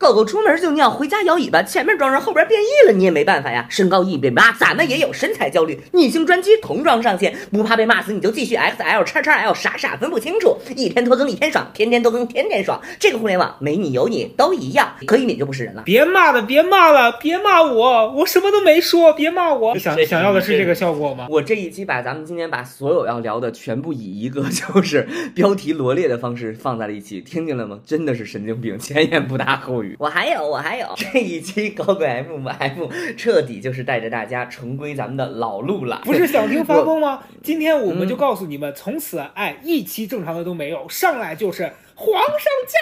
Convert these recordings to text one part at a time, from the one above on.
狗狗出门就尿，回家摇尾巴，前面装上，后边变异了，你也没办法呀。身高一米八，咱们也有身材焦虑。女性专区童装上线，不怕被骂死，你就继续 XL、叉叉 L，傻傻分不清楚。一天拖更一天爽，天天拖更天天爽。这个互联网没你有你都一样，可以你就不是人了。别骂了，别骂了，别骂我，我什么都没说，别骂我。想想要的是这个效果吗？我这一期把咱们今天把所有要聊的全部以一个就是 标题罗列的方式放在了一起，听见了吗？真的是神经病，前言不搭后语。我还有，我还有 这一期高贵 M M 彻底就是带着大家重归咱们的老路了。不是想听发疯吗？今天我们就告诉你们，从此哎一期正常的都没有，上来就是皇上驾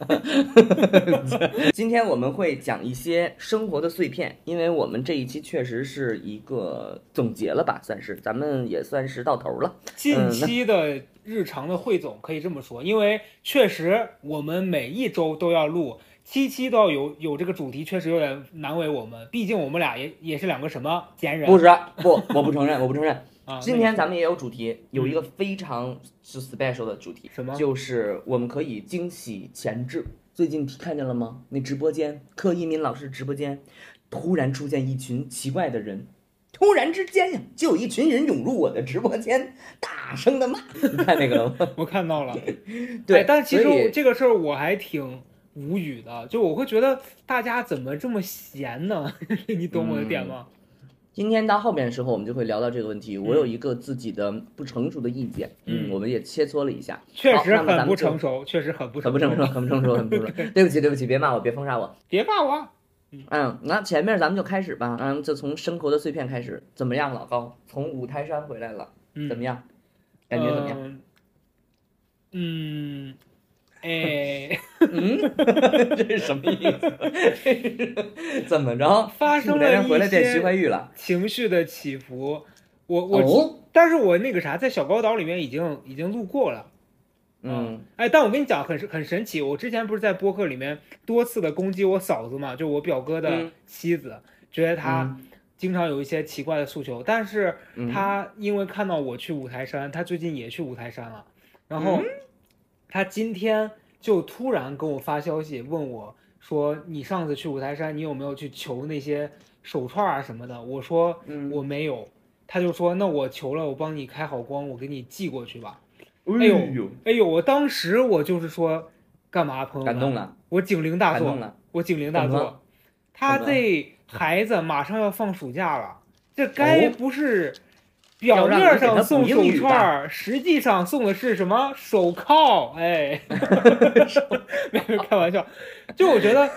崩啦！今天我们会讲一些生活的碎片，因为我们这一期确实是一个总结了吧，算是咱们也算是到头了。近期的日常的汇总可以这么说，因为确实我们每一周都要录。七期都要有有这个主题，确实有点难为我们。毕竟我们俩也也是两个什么闲人。不是，不，我不承认，我不承认。啊，今天咱们也有主题，有一个非常是 special 的主题，什么？就是我们可以惊喜前置。最近看见了吗？那直播间，柯一民老师直播间，突然出现一群奇怪的人，突然之间呀，就有一群人涌入我的直播间，大声的骂。你看那个了吗？我看到了。对，哎但其实这个事儿我还挺无语的，就我会觉得大家怎么这么闲呢？你懂我的点吗？今天到后面的时候，我们就会聊到这个问题。我有一个自己的不成熟的意见，嗯我们也切磋了一下，确实很不成熟，确实很不很不成熟，很不成熟，很不成熟。对不起，对不起，别骂我，别封杀我。别骂我。嗯，那前面咱们就开始吧，嗯，就从生活的碎片开始。怎么样，老高？从五台山回来了，嗯，怎么样？感觉怎么样？嗯？嗯，哎，嗯，这是什么意思？怎么着？发生了一回来见徐怀些钰了？情绪的起伏。我我，哦，但是我那个啥，在小高岛里面已经已经路过了。嗯哎，但我跟你讲，很很神奇。我之前不是在播客里面多次的攻击我嫂子嘛，就我表哥的嗯妻子，觉得她经常有一些奇怪的诉求。但是嗯，她因为看到我去五台山，她最近也去五台山了，然后嗯她今天就突然跟我发消息问我说：“你上次去五台山，你有没有去求那些手串啊什么的？”我说嗯，我没有。他就说：“那我求了，我帮你开好光，我给你寄过去吧。”哎哎呦呦，哎呦，我当时我就是说，干嘛，朋友们？感动了，我警铃大作，了。我警铃大作。他这孩子马上要放暑假了，这该哦不是表面上送手串儿，实际上送的是什么手铐？哎 没有开玩笑。就我觉得，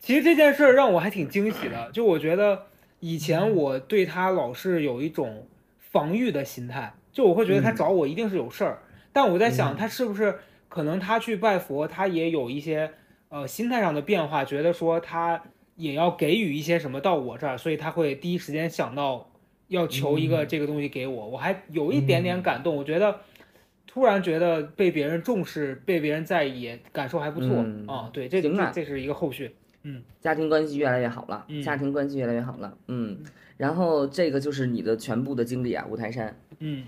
其实这件事儿让我还挺惊喜的。就我觉得以前我对他老是有一种防御的心态，就我会觉得他嗯找我一定是有事儿。但我在想，嗯他是不是可能他去拜佛，他也有一些呃心态上的变化，觉得说他也要给予一些什么到我这儿，所以他会第一时间想到要求一个嗯这个东西给我，我还有一点点感动，我觉得。突然觉得被别人重视、被别人在意，感受还不错嗯啊、对，这这这是一个后续。嗯家庭关系越来越好了，嗯家庭关系越来越好了，嗯，然后这个就是你的全部的经历啊，五台山嗯，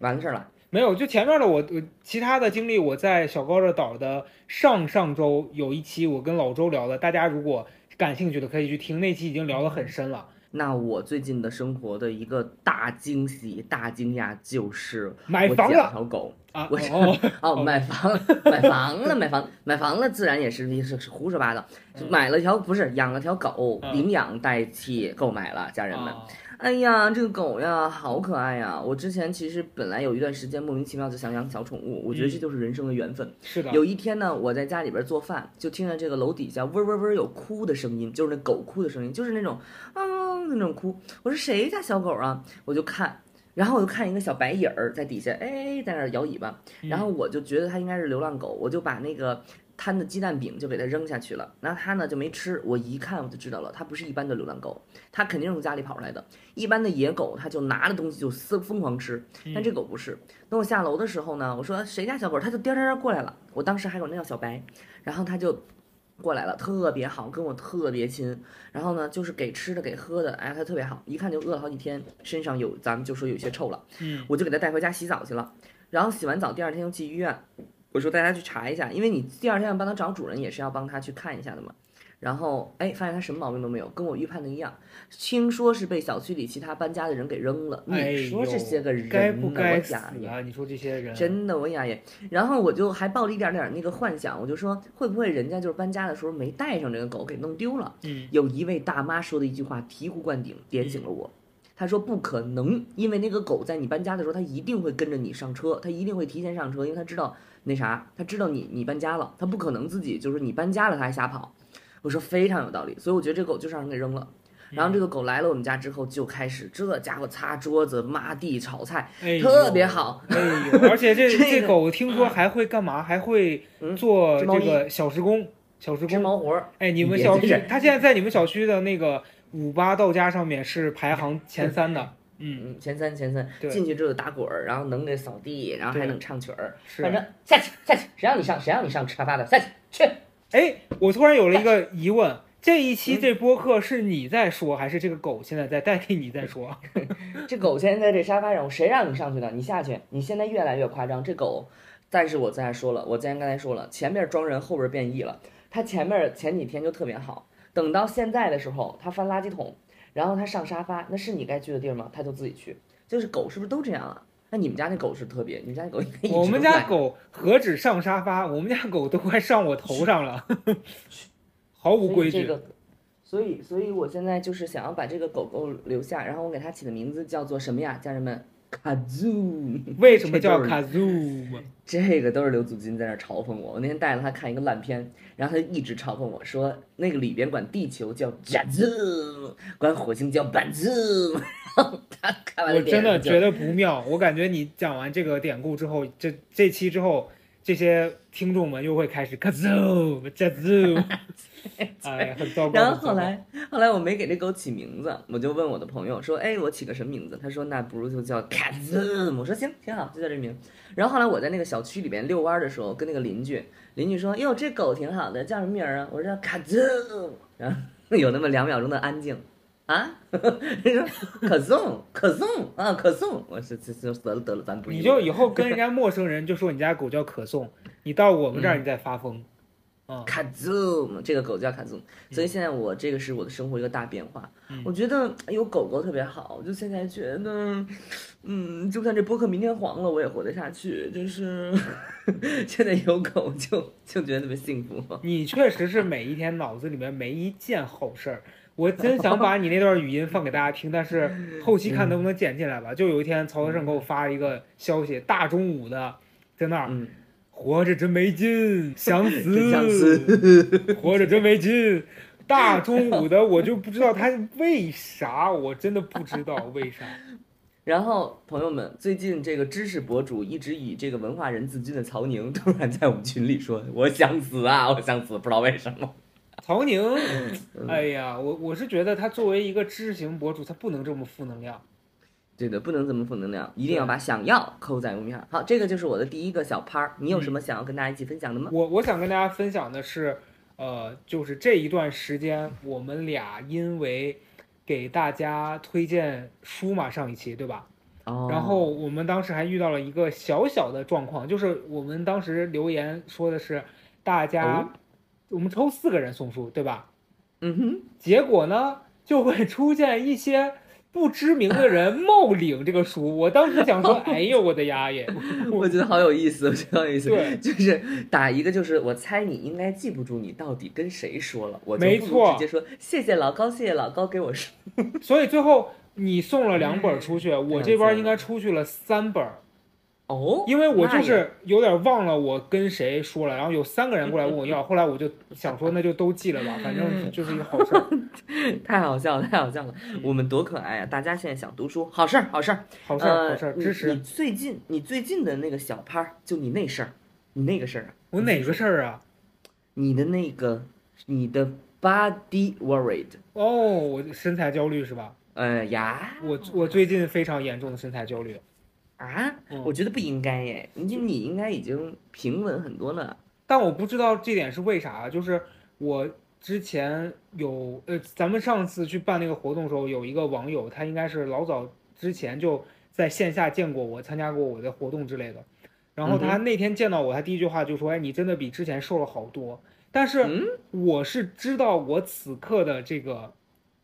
完事儿了，没有，就前面的我我其他的经历，我在小高这岛的上上周有一期我跟老周聊的，大家如果感兴趣的可以去听，那期已经聊得很深了。那我最近的生活的一个大惊喜、大惊讶就是买房了条狗啊！我哦，哦，买房，买房了，买房，买房了，自然也是是是胡说八道，嗯买了条不是养了条狗，嗯领养代替购买了，家人们。啊哎呀，这个狗呀，好可爱呀！我之前其实本来有一段时间莫名其妙就想养小宠物，我觉得这嗯就是人生的缘分。是的，有一天呢，我在家里边做饭，就听见这个楼底下嗡嗡嗡有哭的声音，就是那狗哭的声音，就是那种啊那种哭。我说谁家小狗啊？我就看，然后我就看一个小白影儿在底下，哎，在那儿摇尾巴，嗯然后我就觉得它应该是流浪狗，我就把那个摊的鸡蛋饼就给它扔下去了。那它呢就没吃，我一看我就知道了，它不是一般的流浪狗，它肯定是从家里跑出来的。一般的野狗，它就拿着东西就疯疯狂吃，但这狗不是。等我下楼的时候呢，我说谁家小狗，它就颠颠颠过来了。我当时还管它叫小白，然后它就过来了，特别好，跟我特别亲。然后呢，就是给吃的给喝的，哎，它特别好，一看就饿了好几天，身上有咱们就说有些臭了。嗯我就给它带回家洗澡去了。然后洗完澡，第二天又去医院，我说大家去查一下，因为你第二天要帮它找主人，也是要帮它去看一下的嘛。然后哎，发现它什么毛病都没有，跟我预判的一样。听说是被小区里其他搬家的人给扔了。哎你说这些个人呦，该不该死啊？你说这些人，真的，我呀也，然后我就还抱了一点点那个幻想，我就说会不会人家就是搬家的时候没带上这个狗给弄丢了？嗯，有一位大妈说的一句话醍醐灌顶，点醒了我。她说不可能，因为那个狗在你搬家的时候，它一定会跟着你上车，它一定会提前上车，因为它知道那啥，它知道你你搬家了，它不可能自己就是你搬家了它还瞎跑。我说非常有道理，所以我觉得这狗就是让人给扔了。然后这个狗来了我们家之后，就开始这家伙擦桌子、抹地、炒菜，哎特别好。哎呦，而且这 这狗听说还会干嘛？还会嗯做这个小时工，小时织工。毛活儿，哎，你们小区这，它现在在你们小区的那个五八到家上面是排行前三的。嗯，嗯，前三前三，进去之后打滚儿，然后能给扫地，然后还能唱曲儿，反正下去下去，谁让你上谁让你上沙发的，下去去。哎，我突然有了一个疑问，这一嗯期这播客是你在说，还是这个狗现在在代替你在说？这狗现在在这沙发上，谁让你上去的？你下去！你现在越来越夸张。这狗，但是我再说了，我之前刚才说了，前面装人，后边变异了。它前面前几天就特别好，等到现在的时候，它翻垃圾桶，然后它上沙发，那是你该去的地儿吗？它就自己去。就是狗是不是都这样啊？那你们家那狗是特别，你们家那狗我们家狗何止上沙发，我们家狗都快上我头上了，毫无规矩。这个，所以所以我现在就是想要把这个狗狗留下，然后我给它起的名字叫做什么呀？家人们，卡祖。为什么叫 Kazoo？这个都是刘祖金在那嘲讽我。我那天带着他看一个烂片，然后他就一直嘲讽我说，那个里边管地球叫 jazz，管火星叫板子。然后他看完我真的觉得不妙。我感觉你讲完这个典故之后，这这期之后，这些听众们又会开始卡 zoo 卡 zoo，哎，很糟糕。然后后来，后来我没给这狗起名字，我就问我的朋友说：“哎，我起个什么名字？”他说：“那不如就叫卡兹。”我说：“行，挺好，就叫这名。”然后后来我在那个小区里边遛弯儿的时候，跟那个邻居，邻居说：“哟，这狗挺好的，叫什么名儿啊？”我说：“叫卡兹。”然后 有那么两秒钟的安静。啊，人说可颂可颂啊可颂，我是这这得了得了，咱不你就以后跟人家陌生人就说你家狗叫可颂，你到我们这儿你再发疯。啊、卡 zoom，这个狗叫卡 zoom，所以现在我这个是我的生活一个大变化。嗯我觉得有狗狗特别好，我就现在觉得，嗯，就算这播客明天黄了，我也活得下去。就是 现在有狗就就觉得特别幸福。你确实是每一天脑子里面没一件好事儿。我真想把你那段语音放给大家听，但是后期看能不能剪进来吧。就有一天曹德胜给我发了一个消息，大中午的在那儿嗯，活着真没劲，想死，想死。活着真没劲。大中午的，我就不知道他为啥，我真的不知道为啥。然后朋友们，最近这个知识博主一直以这个文化人自居的曹宁，突然在我们群里说：“我想死啊，我想死，不知道为什么。曹宁，哎呀，我我是觉得他作为一个知识型博主，他不能这么负能量。”对的，不能这么负能量，一定要把想要扣在后面。好，这个就是我的第一个小趴儿。你有什么想要跟大家一起分享的吗？我我想跟大家分享的是，呃，就是这一段时间，我们俩因为给大家推荐书嘛，上一期对吧？哦，然后我们当时还遇到了一个小小的状况，就是我们当时留言说的是大家，哦我们抽四个人送书，对吧？嗯哼，结果呢，就会出现一些不知名的人冒领这个书。我当时想说，哎呦我的丫耶！我觉得好有意思，我觉得好有意思。对，就是打一个，就是我猜你应该记不住你到底跟谁说了，我没错直接说谢谢老高，谢谢老高给我书。所以最后你送了两本出去，我这边应该出去了三本。哦，因为我就是有点忘了我跟谁说了，然后有三个人过来问我要，后来我就想说那就都寄了吧，反正就是一个好事儿，太好笑了，太好笑了，我们多可爱啊！大家现在想读书，好事儿，好事儿，好事儿，呃好事儿，支持你。最近你最近的那个小趴儿，就你那事儿，你那个事儿啊，我哪个事儿啊？你的那个你的 body worried，哦，我身材焦虑是吧？呃呀我我最近非常严重的身材焦虑，啊，嗯我觉得不应该耶，你你应该已经平稳很多了。但我不知道这点是为啥，就是我之前有呃，咱们上次去办那个活动的时候，有一个网友，他应该是老早之前就在线下见过我，参加过我的活动之类的。然后嗯他那天见到我，他第一句话就说：“哎，你真的比之前瘦了好多。”但是嗯，我是知道我此刻的这个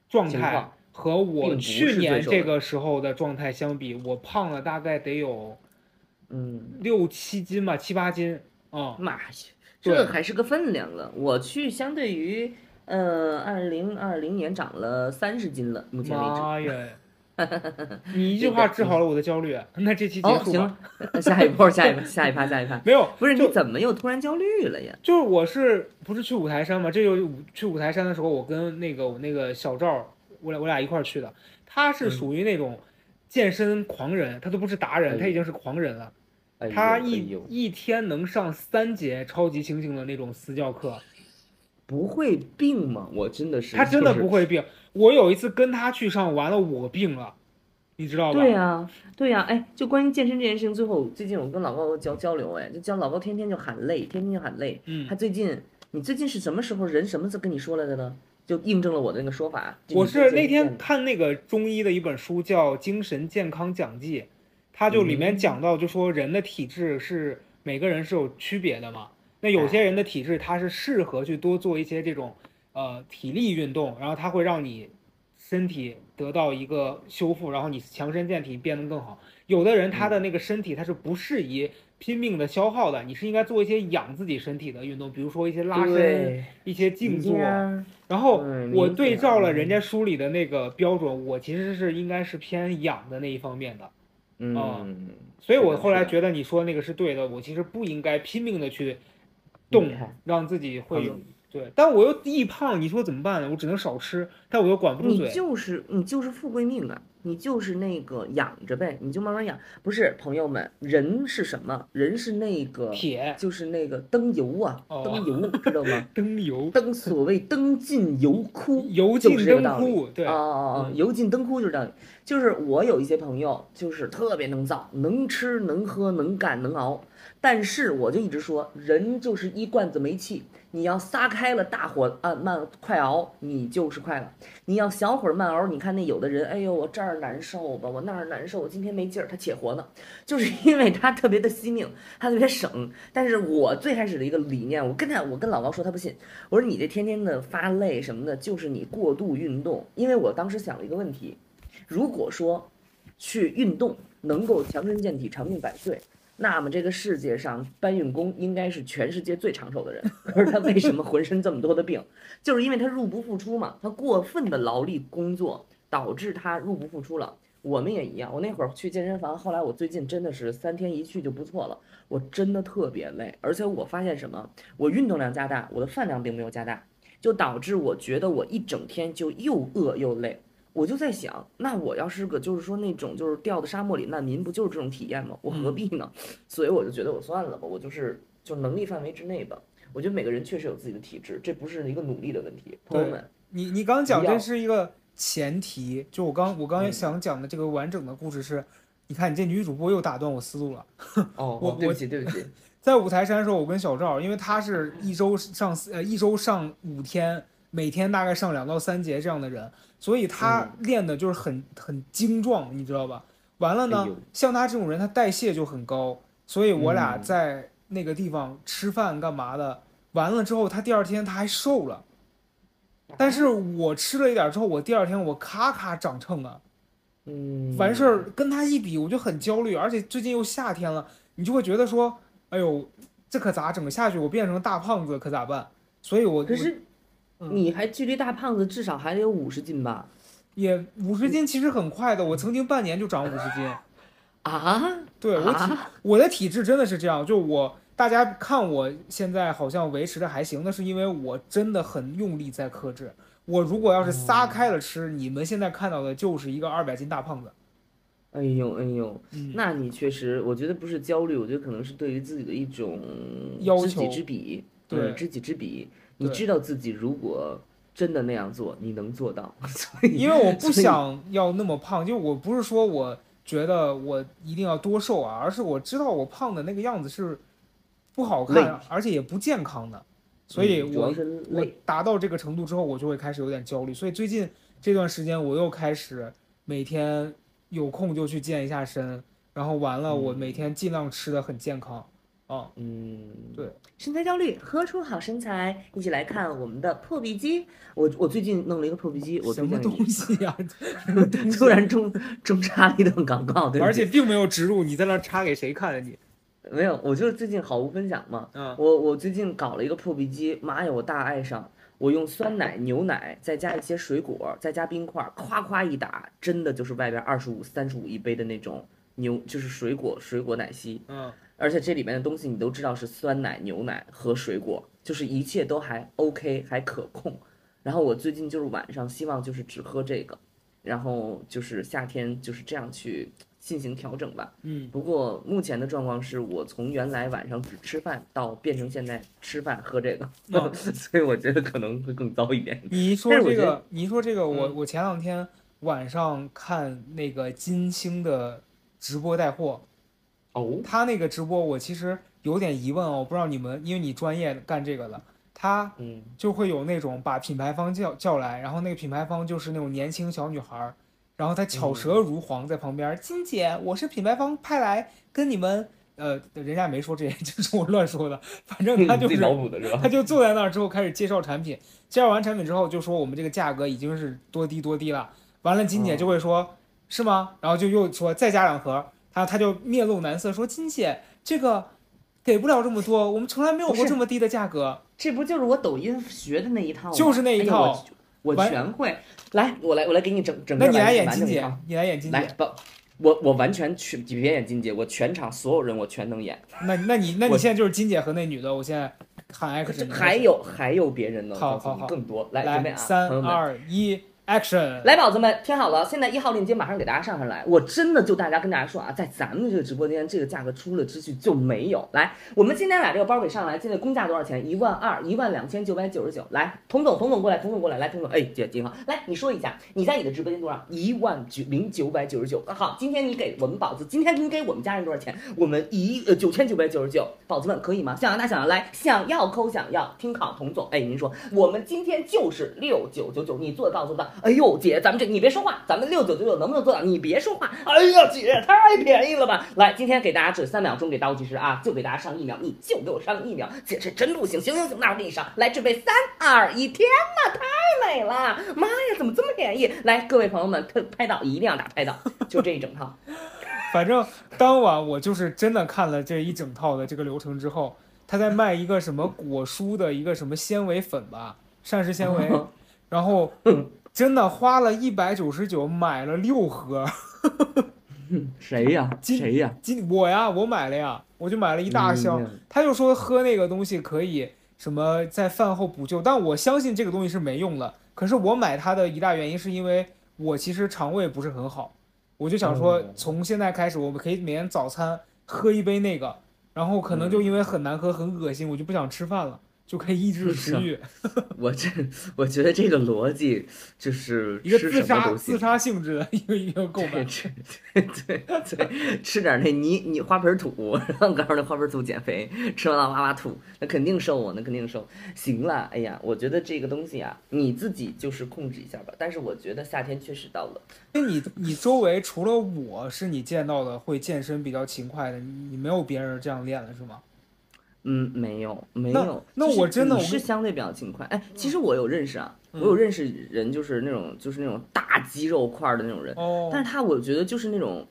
状态和我去年这个时候的状态相比，我胖了大概得有嗯，六七斤吧，七八斤啊。妈呀，这还是个分量了。我去，相对于呃二零二零年长了三十斤了，目前为止。妈呀！你一句话治好了我的焦虑，那这期结哦，束吧。行了，呃下一波，下一趴，下一趴，下一趴。没有，不是你怎么又突然焦虑了呀？就是我是不是去五台山嘛？这就去五台山的时候，我跟那个我那个小赵，我俩我俩一块儿去的。他是嗯属于那种健身狂人，他都不是达人，哎他已经是狂人了。他一呦一天能上三节超级猩猩的那种私教课，不会病吗？我真的是，他真的不会病。我有一次跟他去上，完了我病了，你知道吧？对呀、对呀、哎，就关于健身这件事情，最后最近我跟老高交交流，哎，就叫老高天天就喊累，天天就喊累。嗯他最近，你最近是什么时候人什么时候跟你说来的呢？就印证了我的那个说法。我是那天看那个中医的一本书，叫《精神健康讲记》，它就里面嗯讲到，就说人的体质是每个人是有区别的嘛。那有些人的体质，他是适合去多做一些这种呃体力运动，然后它会让你身体得到一个修复，然后你强身健体变得更好。有的人他的那个身体他是不适宜拼命的消耗的，你是应该做一些养自己身体的运动，比如说一些拉伸、一些静坐。然后嗯我对照了人家书里的那个标准，我其实是应该是偏养的那一方面的，嗯，所以我后来觉得你说那个是对的，我其实不应该拼命的去动，让自己会有嗯对，但我又易胖，你说怎么办呢？我只能少吃，但我又管不住嘴你。就是你就是富贵命啊，你就是那个养着呗，你就慢慢养。不是朋友们，人是什么？人是那个铁就是那个灯油啊，哦灯油知道吗？灯油，灯所谓灯尽油枯，油尽就是这个道理灯枯，对啊，啊啊！嗯油尽灯枯就是道理。就是我有一些朋友，就是特别能造，能吃能喝能干能熬，但是我就一直说，人就是一罐子煤气，你要撒开了大火啊慢快熬，你就是快了；你要小火慢熬，你看那有的人，哎呦我这儿难受吧，我那儿难受，我今天没劲儿，他且活呢，就是因为他特别的惜命，他特别省。但是我最开始的一个理念，我跟他我跟老高说，他不信，我说你这天天的发累什么的，就是你过度运动。因为我当时想了一个问题，如果说去运动能够强身健体、长命百岁，那么这个世界上搬运工应该是全世界最长寿的人。可是他为什么浑身这么多的病？就是因为他入不敷出嘛，他过分的劳力工作导致他入不敷出了。我们也一样，我那会儿去健身房，后来我最近真的是三天一去就不错了。我真的特别累，而且我发现什么？我运动量加大，我的饭量并没有加大，就导致我觉得我一整天就又饿又累。我就在想，那我要是个就是说那种就是掉到沙漠里难民，不就是这种体验吗？我何必呢？所以我就觉得我算了吧，我就是就能力范围之内吧。我觉得每个人确实有自己的体质，这不是一个努力的问题。朋友们，你你刚讲这是一个前提，就我刚我刚想讲的这个完整的故事是，你看你这女主播又打断我思路了。哦，对不起，对不起，在五台山的时候，我跟小赵，因为他是一周上四呃一周上五天，每天大概上两到三节这样的人，所以他嗯练的就是很很精壮，你知道吧？完了呢，哎像他这种人，他代谢就很高，所以我俩嗯在那个地方吃饭干嘛的，完了之后，他第二天他还瘦了，但是我吃了一点之后，我第二天我咔咔长秤啊，嗯，完事儿跟他一比，我就很焦虑，而且最近又夏天了，你就会觉得说，哎呦，这可咋整下去？我变成大胖子可咋办？所以我，可是嗯你还距离大胖子至少还得有五十斤吧？也五十斤其实很快的，我曾经半年就长五十斤。啊？对我体啊？我的体质真的是这样，就我大家看我现在好像维持的还行，那是因为我真的很用力在克制。我如果要是撒开了吃，你们现在看到的就是一个二百斤大胖子。哎呦哎呦，嗯，那你确实，我觉得不是焦虑，我觉得可能是对于自己的一种要知己求知彼，对嗯知己知彼。你知道自己如果真的那样做，你能做到，因为我不想要那么胖，就我不是说我觉得我一定要多瘦啊，而是我知道我胖的那个样子是不好看，而且也不健康的，所以我我。达到这个程度之后，我就会开始有点焦虑。所以最近这段时间，我又开始每天有空就去健一下身，然后完了，我嗯每天尽量吃的很健康啊。嗯，对，身材焦虑，喝出好身材，一起来看我们的破壁机。我我最近弄了一个破壁机，我什么东西呀、你。突然中中插了一段广告，对 而且并没有植入，你在那插给谁看啊你？没有，我就是最近好物分享嘛。嗯，我我最近搞了一个破壁机，妈呀，我大爱上！我用酸奶、牛奶，再加一些水果，再加冰块，夸夸一打，真的就是外边二十五、三十五一杯的那种牛，就是水果水果奶昔。嗯，而且这里面的东西你都知道是酸奶、牛奶和水果，就是一切都还 OK，还可控。然后我最近就是晚上希望就是只喝这个，然后就是夏天就是这样去进行调整吧。嗯，不过目前的状况是我从原来晚上只吃饭到变成现在吃饭喝这个，嗯所以我觉得可能会更糟一点。你一说这个，你一说这个，我嗯我前两天晚上看那个金星的直播带货，哦，他那个直播我其实有点疑问哦，我不知道你们，因为你专业干这个的，他嗯就会有那种把品牌方叫叫来，然后那个品牌方就是那种年轻小女孩儿，然后她巧舌如簧在旁边儿，金姐，我是品牌方派来跟你们，呃，人家没说这些，就是我乱说的，反正他就是自己脑补的是吧？他就坐在那儿之后开始介绍产品，介绍完产品之后就说我们这个价格已经是多低多低了。完了，金姐就会说，是吗？然后就又说再加两盒，他他就面露难色说金姐这个给不了这么多，我们从来没有过这么低的价格。这不就是我抖音学的那一套吗？就是那一套哎我我全会。来，我来，我来给你整整个那你来演金姐你来演金来姐，不，我我完全去，你别演金姐，我全场所有人我全能演。那那你那你现在就是金姐和那女的，我现在喊 action，还有还有别人呢，好好好更多。来，准备来啊，三。二一 action，来，宝子们，听好了，现在一号链接马上给大家上上来。我真的就大家跟大家说啊，在咱们这个直播间，这个价格出了之去就没有。来，我们今天把这个包给上来，现在公价多少钱？一万二，一万两千九百九十九。来，童总，童总过来，童总过来，来，童总，哎，姐姐好，来，你说一下，你在你的直播间多少？一万九零九百九十九。好，今天你给我们宝子，今天你给我们家人多少钱？我们一呃九千九百九十九。宝子们可以吗？想要大想要来，想要扣想要，听好，童总，哎，您说我们今天就是六九九九，你做得到做不到？哎呦，姐，咱们这你别说话，咱们六九九九能不能做到？你别说话。哎呀，姐，太便宜了吧！来，今天给大家只三秒钟给倒计时啊，就给大家上一秒，你就给我上一秒，姐这真不行，行行行，那我给你上，来，准备三二一，天哪，太美了！妈呀，怎么这么便宜？来，各位朋友们，拍拍到一定要打拍到，就这一整套。反正当晚我就是真的看了这一整套的这个流程之后，他在卖一个什么果蔬的一个什么纤维粉吧，膳食纤维，然后真的花了一百九十九买了六盒。谁呀？今谁呀？今我呀，我买了呀，我就买了一大箱。嗯他就说喝那个东西可以什么在饭后补救，但我相信这个东西是没用的。可是我买它的一大原因是因为我其实肠胃不是很好，我就想说哦从现在开始我们可以每天早餐喝一杯那个，然后可能就因为很难喝很恶心，我就不想吃饭了，就可以抑制食欲，我这我觉得这个逻辑就是一个吃自杀什么都行自。杀性质的 一个一个购买对。吃对对对，吃点那泥泥花盆土，然后告诉那花盆土减肥，吃完了哇哇吐，那肯定瘦啊，那肯定瘦。行了，哎呀，我觉得这个东西啊，你自己就是控制一下吧。但是我觉得夏天确实到了，那你你周围除了我是你见到的会健身比较勤快的，你你没有别人这样练了是吗？嗯，没有没有。就是那我真的你我是相对比较勤快。哎，其实我有认识啊，嗯我有认识人，就是那种就是那种大肌肉块儿的那种人。哦，但是他我觉得就是那种，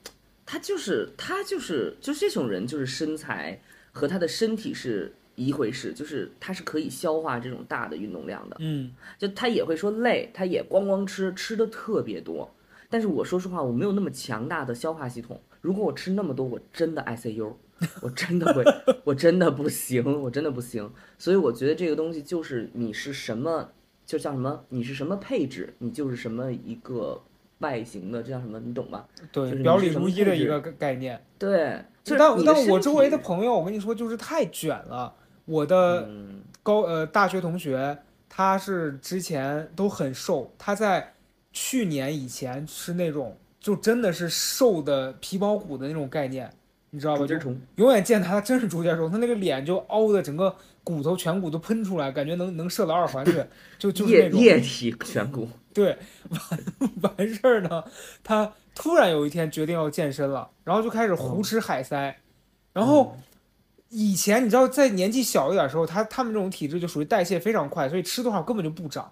他就是他就是就是这种人，就是身材和他的身体是一回事，就是他是可以消化这种大的运动量的，嗯就他也会说累，他也光光吃吃的特别多。但是我说实话，我没有那么强大的消化系统。如果我吃那么多，我真的 ICU，我真的会，我真的不行，我真的不行。所以我觉得这个东西就是你是什么，就像什么，你是什么配置，你就是什么一个外形的，这叫什么，你懂吗？对，就是你表里如一的一个概概念。对，就是但但我周围的朋友，我跟你说，就是太卷了。我的嗯高呃大学同学，他是之前都很瘦，他在去年以前是那种就真的是瘦的皮包骨的那种概念，你知道吧？虫，永远见他真是竹节虫，他那个脸就凹的整个骨头颧骨都喷出来，感觉能能射到二环去，就就是液那种。液体颧骨，对，完完事儿呢，他突然有一天决定要健身了，然后就开始胡吃海塞，然后以前你知道在年纪小一点的时候，他他们这种体质就属于代谢非常快，所以吃多少根本就不长。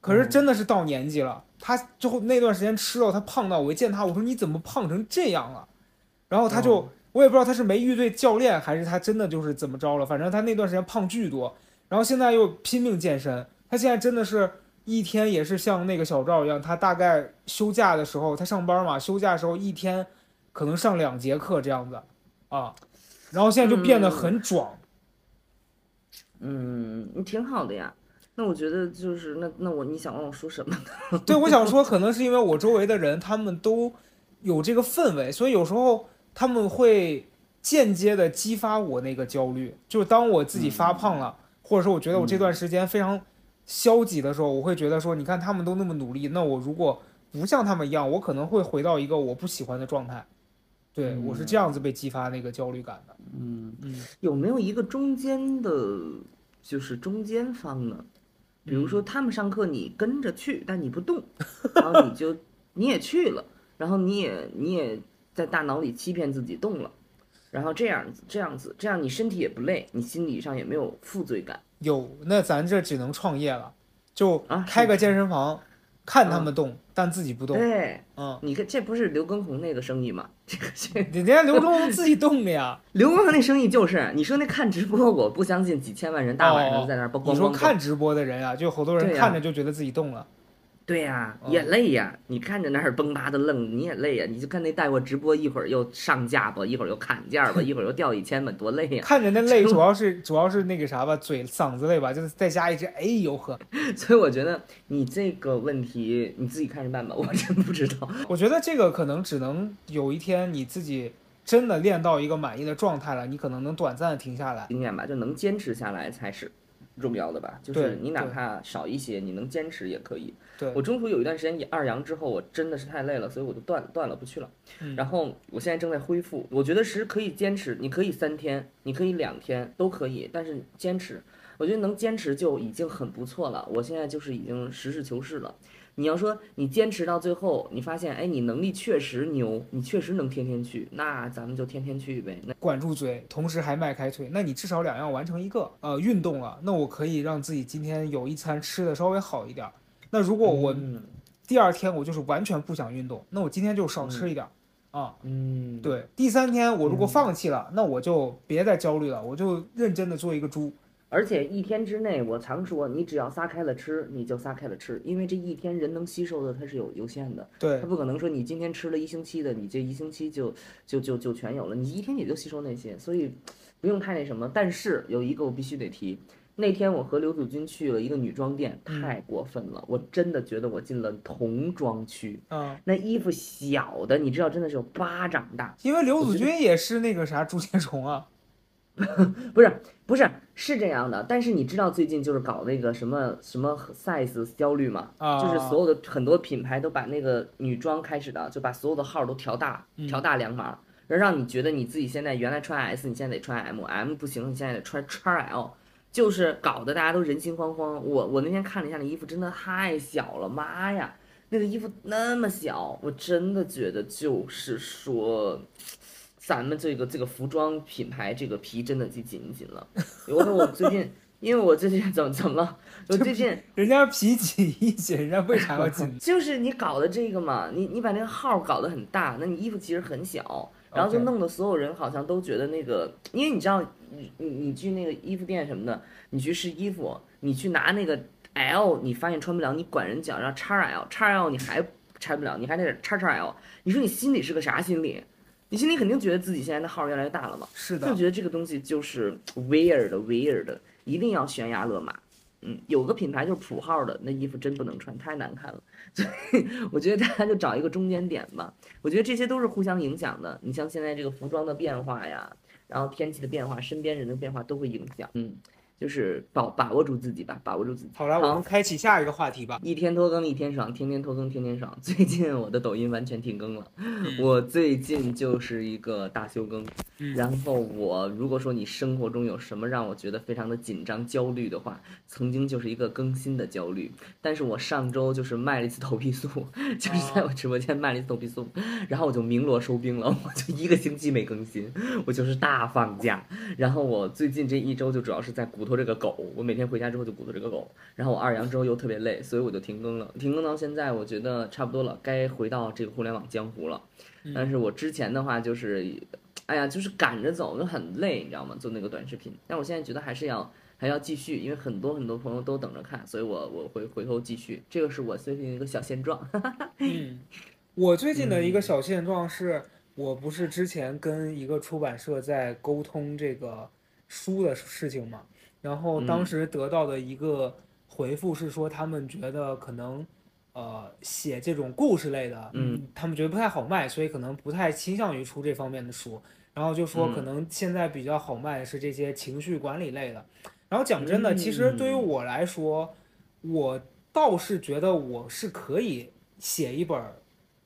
可是真的是到年纪了，他最后那段时间吃到他胖到，我一见他我说你怎么胖成这样了？然后他就、哦我也不知道他是没遇对教练还是他真的就是怎么着了，反正他那段时间胖巨多，然后现在又拼命健身，他现在真的是一天也是像那个小赵一样，他大概休假的时候，他上班嘛，休假的时候一天可能上两节课这样子啊，然后现在就变得很壮。嗯，你挺好的呀。那我觉得就是那那我你想让我说什么呢？对，我想说，可能是因为我周围的人他们都有这个氛围，所以有时候他们会间接的激发我那个焦虑。就是当我自己发胖了，或者说我觉得我这段时间非常消极的时候，我会觉得说，你看他们都那么努力，那我如果不像他们一样，我可能会回到一个我不喜欢的状态。对我是这样子被激发那个焦虑感的。嗯，嗯，有没有一个中间的，就是中间方呢？比如说他们上课你跟着去，但你不动，然后你就你也去了，然后你也你也在大脑里欺骗自己动了，然后这样子这样子这样你身体也不累，你心理上也没有负罪感。有，那咱这只能创业了，就啊开个健身房，看他们动，但自己不动。对，嗯，你看这不是刘畊宏那个生意吗？这个这个人家刘畊宏自己动的呀。刘畊宏那生意就是你说那看直播，我不相信几千万人大晚上在那儿咣咣咣哦你说看直播的人啊，就好多人看着就觉得自己动了。对呀、哦也累呀。你看着那儿崩吧的愣，你也累呀。你就看那带货直播，一会儿又上架吧，一会儿又砍价吧，一会儿又掉一千吧，多累呀。看着那累，主要是主要是那个啥吧，嘴嗓子累吧，就是再加一只哎呦呵。所以我觉得你这个问题你自己看着办吧，我真不知道。我觉得这个可能只能有一天你自己真的练到一个满意的状态了，你可能能短暂的停下来。经验吧，就能坚持下来才是重要的吧。就是你哪怕少一些，你能坚持也可以。对我中途有一段时间二阳之后，我真的是太累了，所以我就断断了不去了。嗯然后我现在正在恢复，我觉得是可以坚持，你可以三天，你可以两天都可以，但是坚持，我觉得能坚持就已经很不错了。我现在就是已经实事求是了。你要说你坚持到最后，你发现哎你能力确实牛，你确实能天天去，那咱们就天天去呗。那管住嘴，同时还迈开腿，那你至少两样完成一个。呃，运动了，那我可以让自己今天有一餐吃的稍微好一点儿。那如果我嗯第二天我就是完全不想运动，那我今天就少吃一点儿。啊，嗯，对，第三天我如果放弃了，那我就别再焦虑了，我就认真的做一个猪。而且一天之内，我常说，你只要撒开了吃，你就撒开了吃，因为这一天人能吸收的它是有有限的，对它，不可能说你今天吃了一星期的，你这一星期就就就就全有了，你一天也就吸收那些，所以不用太那什么。但是有一个我必须得提，那天我和刘祖军去了一个女装店，嗯太过分了，我真的觉得我进了童装区，嗯，那衣服小的，你知道真的是有巴掌大，因为刘祖军也是那个啥竹节虫啊。不是不是是这样的，但是你知道最近就是搞那个什么什么 size 焦虑嘛，啊就是所有的很多品牌都把那个女装开始的就把所有的号都调大，嗯调大两码，然后让你觉得你自己现在原来穿 S，你现在得穿 M，M 不行，你现在得穿 XL，就是搞得大家都人心惶惶。我我那天看了一下那衣服，真的太小了，妈呀！那个衣服那么小，我真的觉得就是说，咱们这个这个服装品牌这个皮真的就紧紧了。我说我最近，因为我最近怎么怎么了？我最近 人家皮紧一紧，人家为啥要紧？就是你搞的这个嘛，你你把那个号搞得很大，那你衣服其实很小，然后就弄得所有人好像都觉得那个，因为你知道，你你你去那个衣服店什么的，你去试衣服，你去拿那个 L，你发现穿不了，你管人讲，然后 XL XL 你还拆不了，你还得 XXL，你说你心里是个啥心理？你心里肯定觉得自己现在的号越来越大了嘛？是的，就觉得这个东西就是 weird weird，一定要悬崖勒马。嗯，有个品牌就是普号的，那衣服真不能穿，太难看了。所以我觉得大家就找一个中间点吧。我觉得这些都是互相影响的。你像现在这个服装的变化呀，然后天气的变化，身边人的变化都会影响。嗯，就是把把握住自己吧，把握住自己。好了，我们开启下一个话题吧。一天拖更一天爽，天天拖更天天爽。最近我的抖音完全停更了，嗯 我最近就是一个大休更。嗯然后我如果说你生活中有什么让我觉得非常的紧张焦虑的话，曾经就是一个更新的焦虑。但是我上周就是卖了一次头皮素，就是在我直播间卖了一次头皮素，然后我就鸣锣收兵了，我就一个星期没更新，我就是大放假。然后我最近这一周就主要是在骨头这个狗，我每天回家之后就骨头这个狗。然后我二阳之后又特别累，所以我就停更了。停更到现在，我觉得差不多了，该回到这个互联网江湖了。但是我之前的话就是，哎呀，就是赶着走，就很累，你知道吗？做那个短视频。但我现在觉得还是要还要继续，因为很多很多朋友都等着看，所以我我会回头继续。这个是我最近一个小现状。嗯，我最近的一个小现状是，我不是之前跟一个出版社在沟通这个书的事情嘛，然后当时得到的一个回复是说，他们觉得可能。呃，写这种故事类的，嗯，他们觉得不太好卖，所以可能不太倾向于出这方面的书。然后就说，可能现在比较好卖的是这些情绪管理类的。然后讲真的，其实对于我来说，我倒是觉得我是可以写一本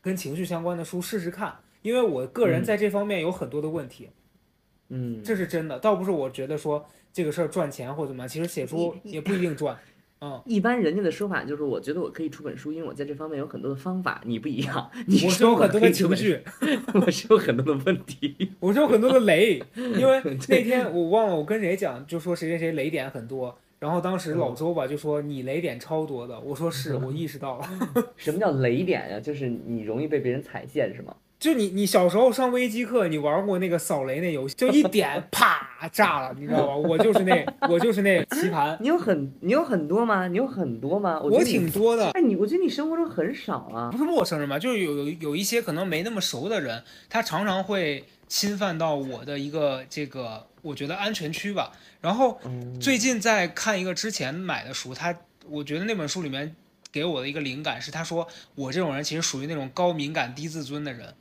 跟情绪相关的书试试看，因为我个人在这方面有很多的问题，嗯，这是真的。倒不是我觉得说这个事儿赚钱或怎么样，其实写书也不一定赚。嗯，一般人家的说法就是，我觉得我可以出本书，因为我在这方面有很多的方法。你不一样，你我是有很多的情绪，绪，我是有很多的问题，我是有很多的雷。因为 那天我忘了我跟谁讲，就说谁谁谁雷点很多。然后当时老周吧就说你雷点超多的，我说是我意识到了。什么叫雷点呀？就是你容易被别人踩线是吗？就你你小时候上微机课，你玩过那个扫雷那游戏，就一点啪炸了，你知道吧？我就是那我就是那棋盘。你有很你有很多吗？你有很多吗？我挺多的。哎，你我觉得你生活中很少啊。不是陌生人吧？就是有有有一些可能没那么熟的人，他常常会侵犯到我的一个这个我觉得安全区吧。然后最近在看一个之前买的书，他我觉得那本书里面给我的一个灵感是，他说我这种人其实属于那种高敏感低自尊的人。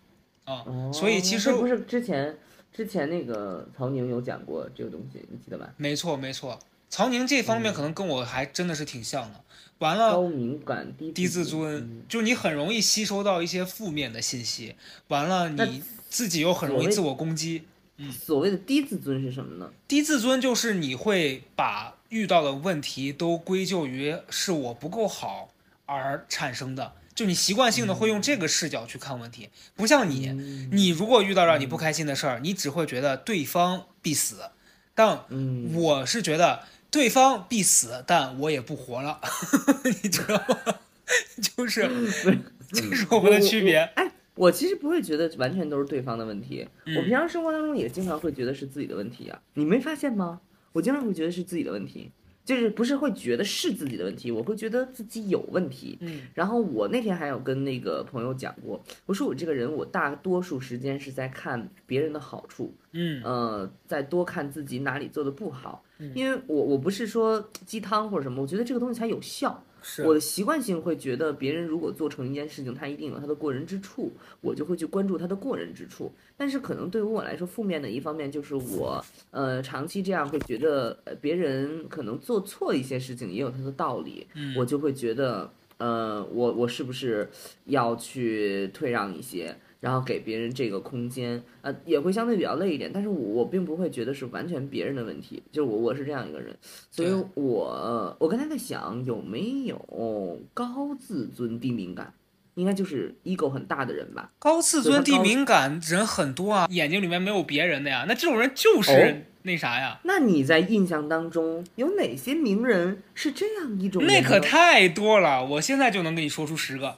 啊、哦，所以其实不是之前之前那个曹宁有讲过这个东西，你记得吧？没错没错，曹宁这方面可能跟我还真的是挺像的。完了，高敏感低低自尊，嗯、就是你很容易吸收到一些负面的信息，完了你自己又很容易自我攻击。嗯，所谓的低自尊是什么呢？低自尊就是你会把遇到的问题都归咎于是我不够好而产生的。就你习惯性的会用这个视角去看问题，不像你，嗯你如果遇到让你不开心的事儿，你只会觉得对方必死。但嗯我是觉得对方必死，但我也不活了，你知道吗？就是 这是我们的区别。哎，我其实不会觉得完全都是对方的问题，嗯我平常生活当中也经常会觉得是自己的问题啊，你没发现吗？我经常会觉得是自己的问题。就是不是会觉得是自己的问题，我会觉得自己有问题。嗯，然后我那天还有跟那个朋友讲过，我说我这个人，我大多数时间是在看别人的好处，嗯呃，再多看自己哪里做的不好。嗯因为我我不是说鸡汤或者什么，我觉得这个东西才有效。是我的习惯性会觉得别人如果做成一件事情，他一定有他的过人之处，我就会去关注他的过人之处。但是可能对于我来说，负面的一方面就是我，呃，长期这样会觉得，呃，别人可能做错一些事情也有他的道理，嗯我就会觉得，呃，我我是不是要去退让一些？然后给别人这个空间，呃，也会相对比较累一点，但是我我并不会觉得是完全别人的问题，就是我我是这样一个人，所以我我刚才在想有没有高自尊低敏感，应该就是 ego 很大的人吧？高自尊低敏感人很多啊，眼睛里面没有别人的呀，那这种人就是哦那啥呀。那你在印象当中有哪些名人是这样一种人？那可太多了，我现在就能给你说出十个。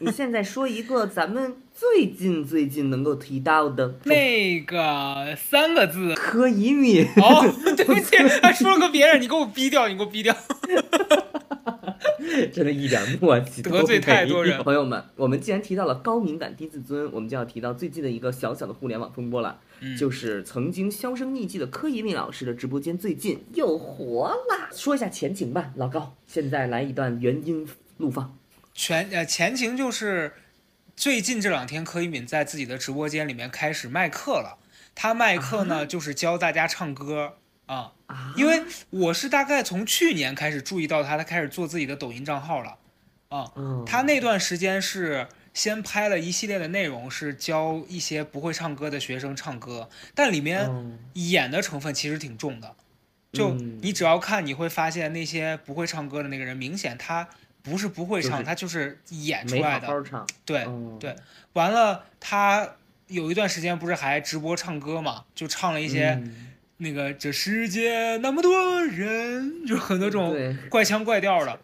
你现在说一个咱们最近最近能够提到的，那个三个字柯以敏。哦，对不起，还说了个别人，你给我逼掉，你给我逼掉。真的一点默契得罪太多人朋友们，我们既然提到了高敏感低自尊，我们就要提到最近的一个小小的互联网风波了，嗯就是曾经销声匿迹的柯以敏老师的直播间最近又活了。说一下前情吧，老高，现在来一段原音录放。全呃前情就是，最近这两天柯以敏在自己的直播间里面开始卖课了。他卖课呢，就是教大家唱歌。啊，啊，因为我是大概从去年开始注意到他，他开始做自己的抖音账号了。啊，嗯。他那段时间是先拍了一系列的内容，是教一些不会唱歌的学生唱歌，但里面嗯。演的成分其实挺重的。就嗯。你只要看，你会发现那些不会唱歌的那个人，明显他不是不会唱，他就是演出来的。对，嗯。对。完了，他有一段时间不是还直播唱歌嘛，就唱了一些嗯那个这世界那么多人，就很多这种怪腔怪调的。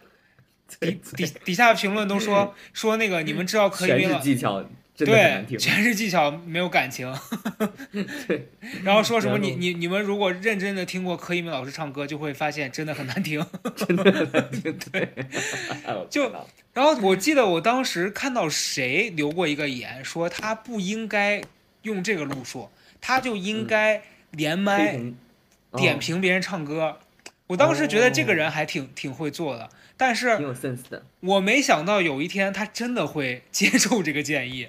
底底底下评论都说 说那个你们知道柯以全是技巧，真的难对，听。全是技巧，没有感情。然后说什么你你你们如果认真的听过柯以敏老师唱歌，就会发现真的很难听。真的很难听。对，就然后我记得我当时看到谁留过一个言，说他不应该用这个路数，他就应该连麦点哦评别人唱歌。我当时觉得这个人还挺挺会做的，但是挺有 sense 的。我没想到有一天他真的会接受这个建议。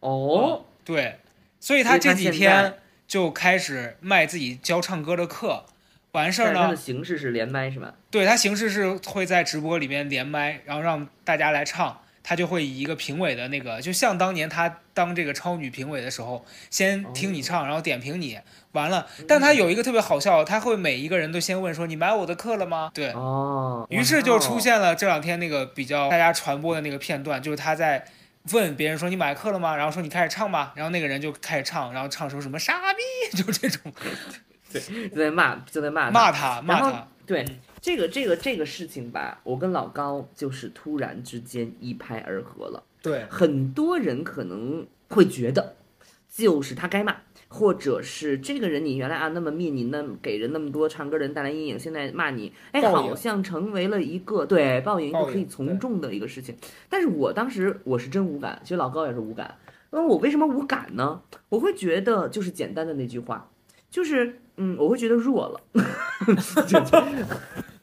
哦，对，所以他这几天就开始卖自己教唱歌的课。完事儿呢，他的呢，形式是连麦是吧？对他形式是会在直播里面连麦，然后让大家来唱。他就会以一个评委的那个，就像当年他当这个超女评委的时候，先听你唱，然后点评你，完了。但他有一个特别好笑，他会每一个人都先问说：“你买我的课了吗？”对，哦，于是就出现了这两天那个比较大家传播的那个片段，就是他在问别人说你买课了吗？然后说你开始唱吧，然后那个人就开始唱，然后唱出什么傻逼，就这种。对就在骂，就在骂他。骂他骂他，对嗯这个这个这个事情吧，我跟老高就是突然之间一拍而合了。对很多人可能会觉得，就是他该骂，或者是这个人你原来啊那么 mean，你那给人那么多唱歌人带来阴影，现在骂你，哎，好像成为了一个对报应一个可以从众的一个事情。但是我当时我是真无感，其实老高也是无感。那我为什么无感呢？我会觉得就是简单的那句话，就是嗯，我会觉得弱了，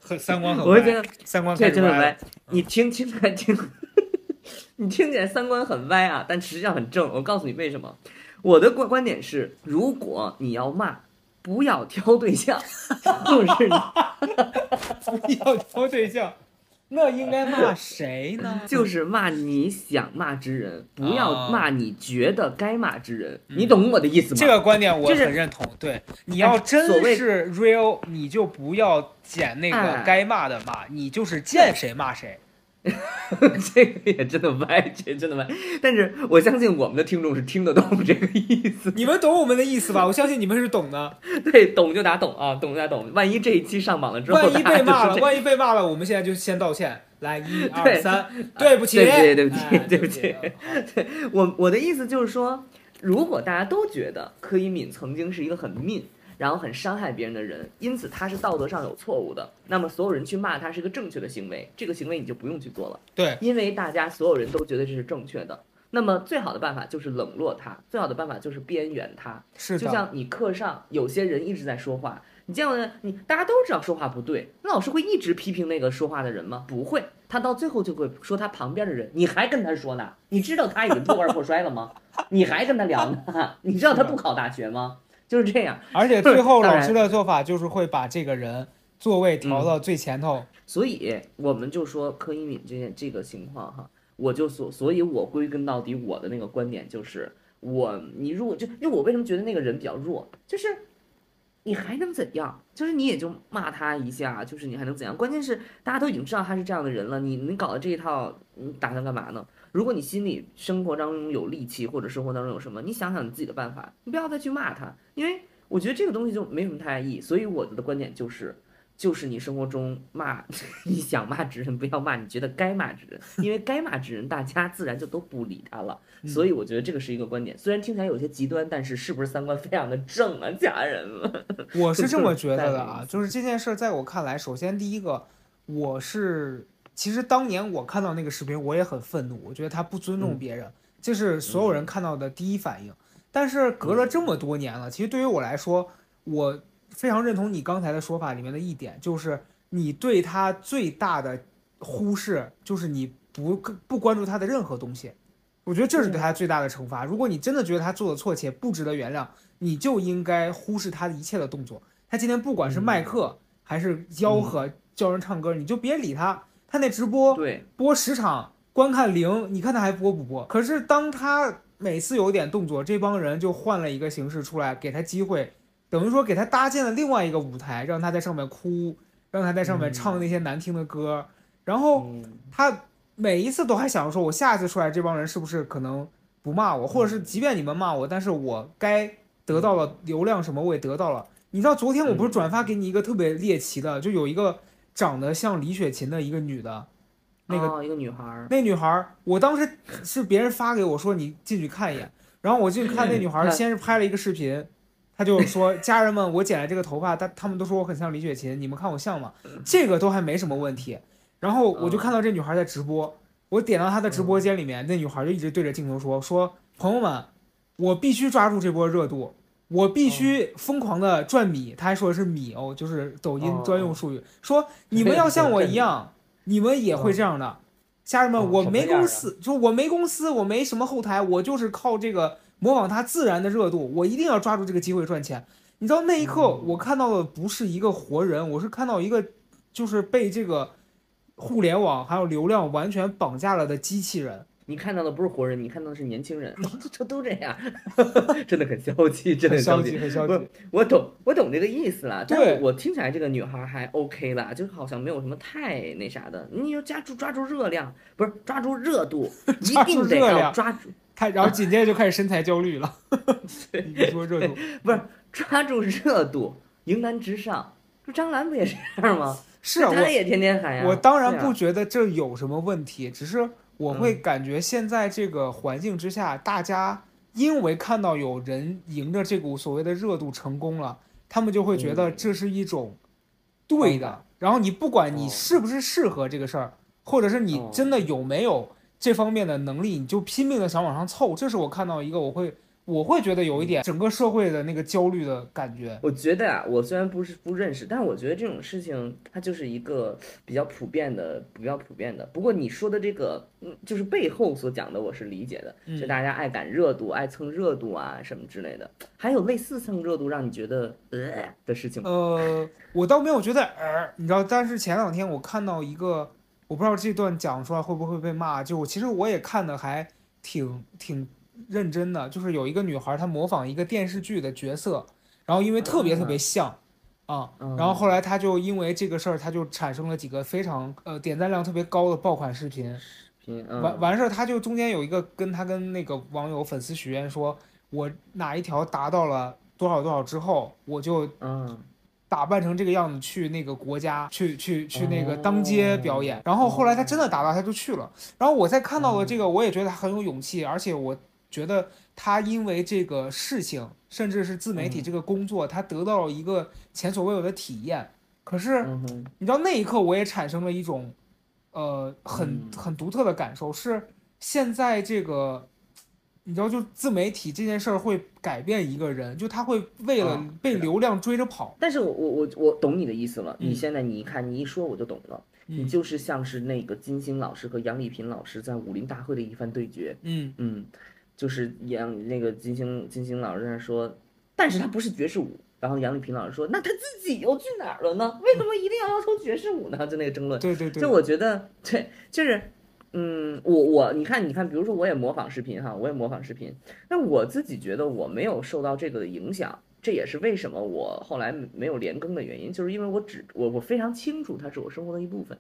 很三观很我会觉得歪，三观真的歪。你听听起来听，你听起来三观很歪啊，但实际上很正。我告诉你为什么。我的观观点是，如果你要骂，不要挑对象，就是你 不要挑对象，那应该骂谁呢？就是骂你想骂之人，不要啊骂你觉得该骂之人。你懂我的意思吗？这个观点我很认同。对，你要真是 real，你就不要捡那个哎该骂的骂，你就是见谁骂谁。这个也真的歪，这真的歪。但是我相信我们的听众是听得懂这个意思，你们懂我们的意思吧？我相信你们是懂的。对，懂就打懂啊，懂就打懂。万一这一期上榜了之后，万一被骂了，万一被骂了，我们现在就先道歉。来，一二三，对不起，对不起对不起哎对不起对我我的意思就是说，如果大家都觉得柯以敏曾经是一个很 mean，然后很伤害别人的人，因此他是道德上有错误的，那么所有人去骂他是一个正确的行为，这个行为你就不用去做了，对，因为大家所有人都觉得这是正确的。那么最好的办法就是冷落他，最好的办法就是边缘他。是的，就像你课上有些人一直在说话，你见过的，你大家都知道说话不对，那老师会一直批评那个说话的人吗？不会，他到最后就会说他旁边的人，你还跟他说呢？你知道他已经破罐破摔了吗？你还跟他聊呢？你知道他不考大学吗？就是这样，而且最后老师的做法就是会把这个人座位调到最前头。所以我们就说柯以敏这件这个情况哈，我就所所以，我归根到底我的那个观点就是，我你如果就因为我为什么觉得那个人比较弱，就是你还能怎样？就是你也就骂他一下，就是你还能怎样？关键是大家都已经知道他是这样的人了，你你搞的这一套，你打算干嘛呢？如果你心里生活当中有戾气，或者生活当中有什么，你想想你自己的办法，你不要再去骂他，因为我觉得这个东西就没什么太大意义。所以我的观点就是。就是你生活中骂 你想骂之人，不要骂你觉得该骂之人，因为该骂之人，大家自然就都不理他了。所以我觉得这个是一个观点，虽然听起来有些极端，但是是不是三观非常的正啊，家人们？我是这么觉得的啊，就是这件事儿在我看来，首先第一个，我是其实当年我看到那个视频，我也很愤怒，我觉得他不尊重嗯别人，这是所有人看到的第一反应。但是隔了这么多年了，其实对于我来说，我非常认同你刚才的说法里面的一点，就是你对他最大的忽视，就是你不不关注他的任何东西。我觉得这是对他最大的惩罚。如果你真的觉得他做的错且不值得原谅，你就应该忽视他的一切的动作。他今天不管是卖课还是吆喝叫人唱歌，你就别理他。他那直播对，播十场，观看零，你看他还播不播？可是当他每次有点动作，这帮人就换了一个形式出来，给他机会，等于说给他搭建了另外一个舞台，让他在上面哭，让他在上面唱那些难听的歌，然后嗯他每一次都还想着说，我下次出来，这帮人是不是可能不骂我，或者是即便你们骂我，但是我该得到了流量什么我也得到了。你知道昨天我不是转发给你一个特别猎奇的，就有一个长得像李雪琴的一个女的，那个哦、一个女孩儿，那女孩儿，我当时是别人发给我说你进去看一眼，然后我进去看那女孩儿，先是拍了一个视频，她就说 家人们，我剪了这个头发，她他们都说我很像李雪琴，你们看我像吗？这个都还没什么问题。然后我就看到这女孩在直播，我点到她的直播间里面，那女孩就一直对着镜头说说朋友们，我必须抓住这波热度。我必须疯狂的赚米，他还说的是米哦，就是抖音专用术语，说你们要像我一样，你们也会这样的。家人们，哦我没公司，就我没公司，我没什么后台，我就是靠这个模仿他自然的热度，我一定要抓住这个机会赚钱。你知道那一刻，嗯我看到的不是一个活人，我是看到一个就是被这个互联网还有流量完全绑架了的机器人。你看到的不是活人，你看到的是年轻人，这都这样，真的很消极，真的很消极，很消极。我懂，我懂这个意思了。但对我我听起来这个女孩还 OK 啦，就是好像没有什么太那啥的。你要抓住抓住热量，不是抓住热度，一定得要抓住，他然后紧接着就开始身材焦虑了。你说热度不是抓住热度，迎难直上。这张兰不也这样吗？是她也天天喊呀。我当然不觉得这有什么问题，只是我会感觉现在这个环境之下，大家因为看到有人迎着这股所谓的热度成功了，他们就会觉得这是一种对的。然后你不管你哦是不是适合这个事儿，或者是你哦真的有没有这方面的能力，你就拼命的想往上凑。这是我看到一个我会我会觉得有一点整个社会的那个焦虑的感觉。我觉得啊，我虽然不是不认识，但是我觉得这种事情它就是一个比较普遍的，比较普遍的。不过你说的这个，嗯，就是背后所讲的，我是理解的，嗯就大家爱赶热度、爱蹭热度啊什么之类的。还有类似蹭热度让你觉得呃的事情吗？呃，我倒没有觉得呃，你知道，但是前两天我看到一个，我不知道这段讲出来会不会被骂，就其实我也看的还挺挺认真的，就是有一个女孩她模仿一个电视剧的角色，然后因为特别特别像。啊，嗯。然后后来她就因为这个事儿，她就产生了几个非常呃点赞量特别高的爆款视频，拼完嗯。完事儿，她就中间有一个跟她跟那个网友粉丝许愿说，我哪一条达到了多少多少之后，我就嗯。打扮成这个样子去那个国家去去去那个当街表演。然后后来他真的达到，他就去了。然后我在看到了这个，我也觉得他很有勇气，而且我觉得他因为这个事情，甚至是自媒体这个工作，他得到了一个前所未有的体验。可是你知道那一刻我也产生了一种，呃，很嗯很独特的感受，是现在这个，你知道，就自媒体这件事儿会改变一个人，就他会为了啊被流量追着跑。但是我我我我懂你的意思了。你嗯现在你一看，你一说我就懂了。你嗯就是像是那个金星老师和杨丽萍老师在武林大会的一番对决。嗯嗯，就是杨那个金星金星老师在那说，但是他不是爵士舞。然后杨丽萍老师说，那他自己又去哪儿了呢？为什么一定要要求爵士舞呢？就那个争论。对对对，就我觉得，对，就是，嗯，我我你看你看，比如说我也模仿视频哈，我也模仿视频，那我自己觉得我没有受到这个的影响，这也是为什么我后来没有连更的原因，就是因为我只我我非常清楚它是我生活的一部分。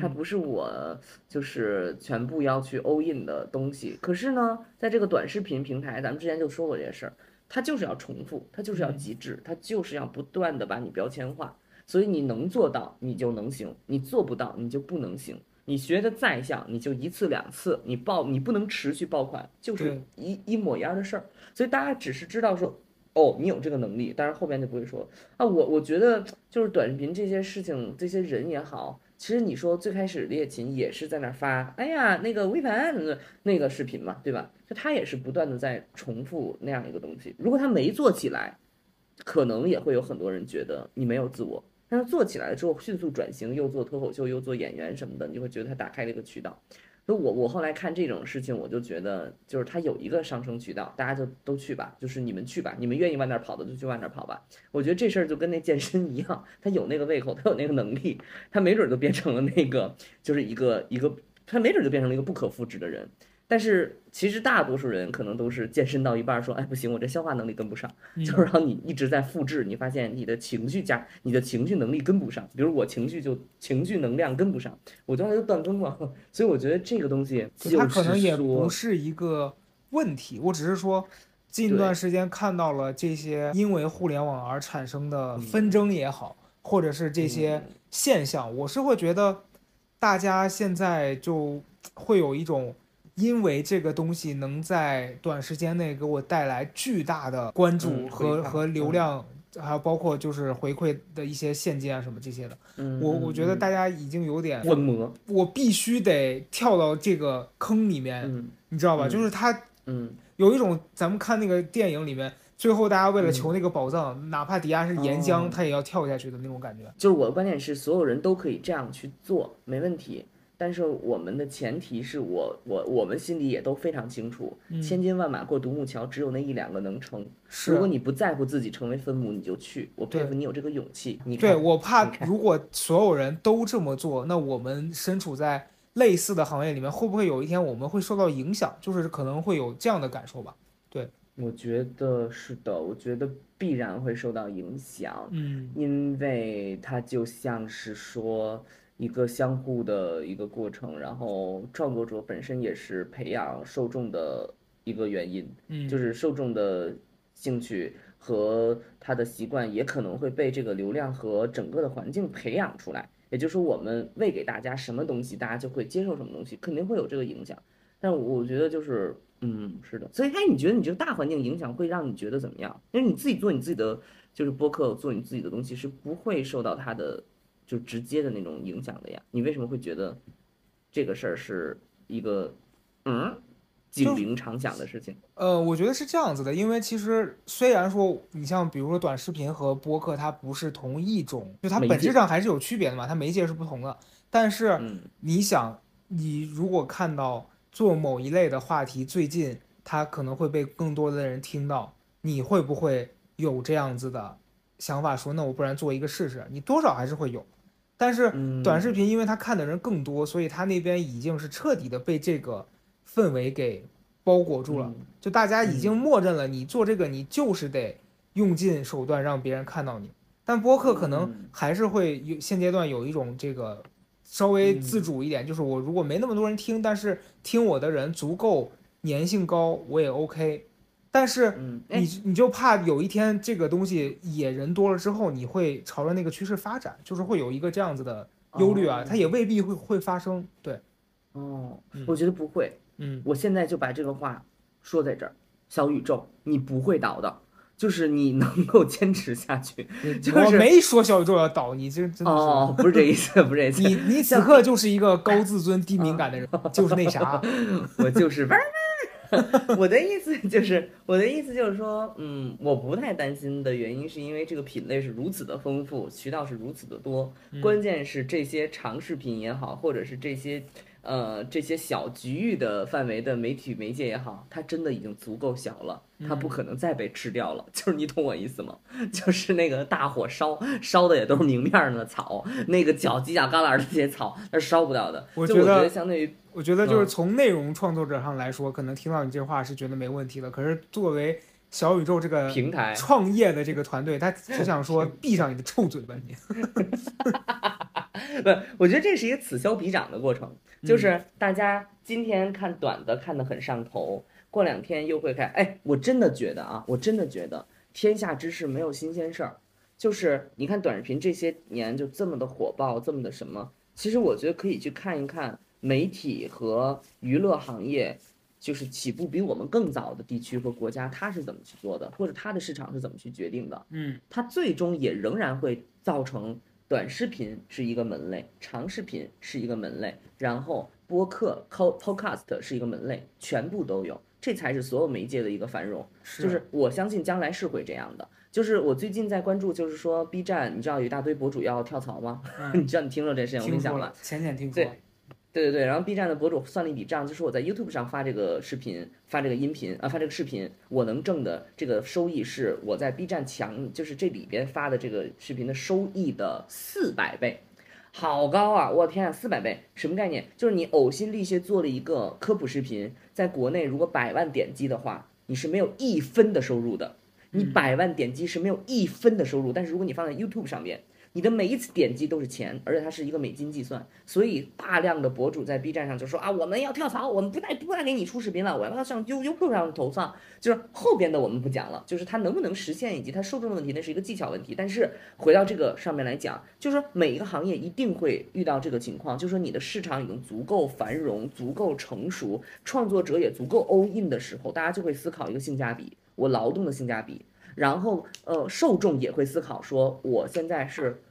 它嗯不是我就是全部要去 all in 的东西。可是呢，在这个短视频平台，咱们之前就说过这些事儿，它就是要重复，它就是要极致，它就是要不断的把你标签化。所以你能做到，你就能行；你做不到，你就不能行。你学的再像，你就一次两次，你爆你不能持续爆款，就是一一模一样的事儿。所以大家只是知道说，哦，你有这个能力，但是后边就不会说啊。我我觉得就是短视频这些事情，这些人也好，其实你说最开始猎琴也是在那儿发，哎呀，那个微盘那个视频嘛，对吧？就他也是不断的在重复那样一个东西。如果他没做起来，可能也会有很多人觉得你没有自我。但是做起来了之后，迅速转型，又做脱口秀，又做演员什么的，你就会觉得他打开了一个渠道。那我我后来看这种事情，我就觉得就是他有一个上升渠道，大家就都去吧，就是你们去吧，你们愿意往那儿跑的就去往那儿跑吧。我觉得这事儿就跟那健身一样，他有那个胃口，他有那个能力，他没准就变成了那个就是一个一个，他没准就变成了一个不可复制的人。但是其实大多数人可能都是健身到一半儿说，哎不行，我这消化能力跟不上，嗯。就是让你一直在复制，你发现你的情绪加你的情绪能力跟不上，比如我情绪就情绪能量跟不上，我就后来就断更了。所以我觉得这个东西它可能也，不是一个问题，我只是说。近段时间看到了这些因为互联网而产生的纷争也好，或者是这些嗯。现象，我是会觉得大家现在就会有一种，因为这个东西能在短时间内给我带来巨大的关注嗯和、和流嗯量，还有包括就是回馈的一些现金啊什么这些的，嗯，我我觉得嗯大家已经有点，我必须得跳到这个坑里面，嗯你知道吧？嗯就是他嗯有一种咱们看那个电影里面，最后大家为了嗯求那个宝藏，哪怕底下是岩浆，哦他也要跳下去的那种感觉。就是我的观点是，所有人都可以这样去做，没问题。但是我们的前提是我我我们心里也都非常清楚，嗯千军万马过独木桥，只有那一两个能成。是如果你不在乎自己成为分母，你就去。我佩服你有这个勇气。你对，我怕如果所有人都这么做，那我们身处在类似的行业里面，会不会有一天我们会受到影响？就是可能会有这样的感受吧。对我觉得是的，我觉得必然会受到影响。嗯因为它就像是说一个相互的一个过程，然后创作者本身也是培养受众的一个原因，嗯，就是受众的兴趣和他的习惯也可能会被这个流量和整个的环境培养出来。也就是说，我们喂给大家什么东西，大家就会接受什么东西，肯定会有这个影响。但我觉得就是，嗯，是的。所以，哎，你觉得你这个大环境影响会让你觉得怎么样？因为你自己做你自己的，就是播客，做你自己的东西是不会受到它的就直接的那种影响的呀。你为什么会觉得这个事儿是一个嗯警铃常响的事情？呃，我觉得是这样子的，因为其实虽然说你像比如说短视频和播客，它不是同一种，就它本质上还是有区别的嘛，它媒介是不同的。但是嗯你想，你如果看到做某一类的话题，最近它可能会被更多的人听到，你会不会有这样子的想法说，那我不然做一个试试？你多少还是会有。但是嗯，短视频，因为他看的人更多，所以他那边已经是彻底的被这个氛围给包裹住了。嗯就大家已经默认了，你做这个你就是得用尽手段让别人看到你。但播客可能嗯还是会有现阶段有一种这个稍微嗯自主一点，就是我如果没那么多人听，但是听我的人足够粘性高，我也 OK。但是嗯，哎你你就怕有一天这个东西野人多了之后，你会朝着那个趋势发展，就是会有一个这样子的忧虑啊，哦它也未必会会发生。对，哦嗯，我觉得不会。嗯，我现在就把这个话说在这儿，小宇宙，你不会倒的，就是你能够坚持下去。就是我没说小宇宙要倒，你这真的是。哦，不是这意思，不是这意思。你你此刻就是一个高自尊低敏感的人，就是那啥，我就是。我的意思就是，我的意思就是说，嗯，我不太担心的原因是因为这个品类是如此的丰富，渠道是如此的多，关键是这些长视频也好，或者是这些。呃，这些小局域的范围的媒体媒介也好，它真的已经足够小了，它不可能再被吃掉了。就是你懂我意思吗？就是那个大火烧烧的也都是明面上的草，那个脚犄角旮旯的这些草，那是烧不掉的。我觉得得相对于我觉得就是嗯从内容创作者上来说，可能听到你这话是觉得没问题的。可是作为小宇宙这个平台，创业的这个团队，他只想说闭上你的臭嘴吧你。不，我觉得这是一个此消彼长的过程，嗯就是大家今天看短的看得很上头，过两天又会看。哎，我真的觉得啊，我真的觉得天下之事没有新鲜事儿，就是你看短视频这些年就这么的火爆，这么的什么，其实我觉得可以去看一看媒体和娱乐行业。就是起步比我们更早的地区和国家，它是怎么去做的，或者它的市场是怎么去决定的？嗯它最终也仍然会造成短视频是一个门类，长视频是一个门类，然后播客 podcast 是一个门类，全部都有，这才是所有媒介的一个繁荣。就是我相信将来是会这样的。就是我最近在关注，就是说 B 站，你知道有一大堆博主要跳槽吗？嗯 你知道你听说这事情，我跟你讲浅浅听说对了。对对对，然后 B 站的博主算了一笔账，就是我在 YouTube 上发这个视频、发这个音频啊、发这个视频，我能挣的这个收益是我在 B 站强，就是这里边发的这个视频的收益的四百倍，好高啊！我天啊，四百倍，什么概念？就是你呕心沥血做了一个科普视频，在国内如果百万点击的话，你是没有一分的收入的，你百万点击是没有一分的收入，但是如果你放在 YouTube 上面。你的每一次点击都是钱，而且它是一个美金计算，所以大量的博主在 B 站上就说啊，我们要跳槽，我们不再不再给你出视频了，我要上优优酷上投放。就是后边的我们不讲了，就是它能不能实现以及它受众的问题，那是一个技巧问题。但是回到这个上面来讲，就是说每一个行业一定会遇到这个情况，就是说你的市场已经足够繁荣、足够成熟，创作者也足够 all in 的时候，大家就会思考一个性价比，我劳动的性价比，然后呃受众也会思考说，我现在是。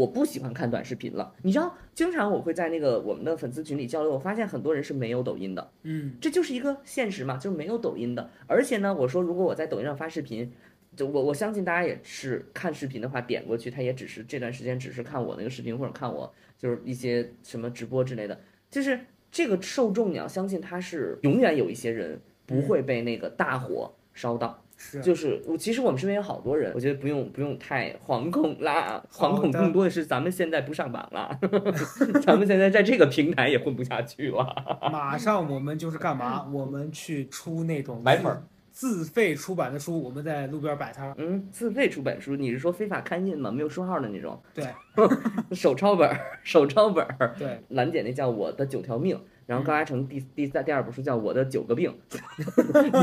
我不喜欢看短视频了，你知道，经常我会在那个我们的粉丝群里交流，我发现很多人是没有抖音的，嗯，这就是一个现实嘛，就是没有抖音的。而且呢，我说如果我在抖音上发视频，就我我相信大家也是看视频的话，点过去他也只是这段时间只是看我那个视频或者看我就是一些什么直播之类的，就是这个受众你要相信他是永远有一些人不会被那个大火烧到。就是我，其实我们身边有好多人，我觉得不用不用太惶恐啦，惶恐更多的是咱们现在不上榜了，咱们现在在这个平台也混不下去了。马上我们就是干嘛？我们去出那种买本自费出版的书，我们在路边摆摊。嗯，自费出版书，你是说非法刊印吗？没有书号的那种？对，手抄本，手抄本。对，兰姐那叫我的九条命。然后高嘉诚第第三第二本书叫《我的九个病》，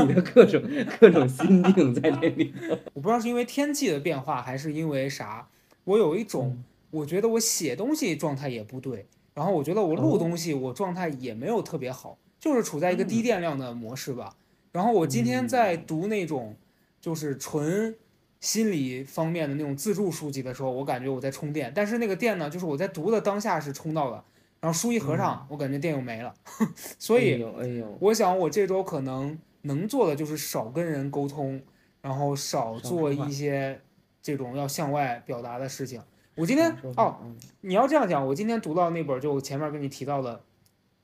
你的各种各种心病在这里。我不知道是因为天气的变化，还是因为啥，我有一种，我觉得我写东西状态也不对，然后我觉得我录东西我状态也没有特别好，就是处在一个低电量的模式吧。然后我今天在读那种就是纯心理方面的那种自助书籍的时候，我感觉我在充电，但是那个电呢，就是我在读的当下是充到了。然后书一合上，我感觉电又没了，所以，我想我这周可能能做的就是少跟人沟通，然后少做一些这种要向外表达的事情。我今天哦，你要这样讲，我今天读到那本就前面跟你提到的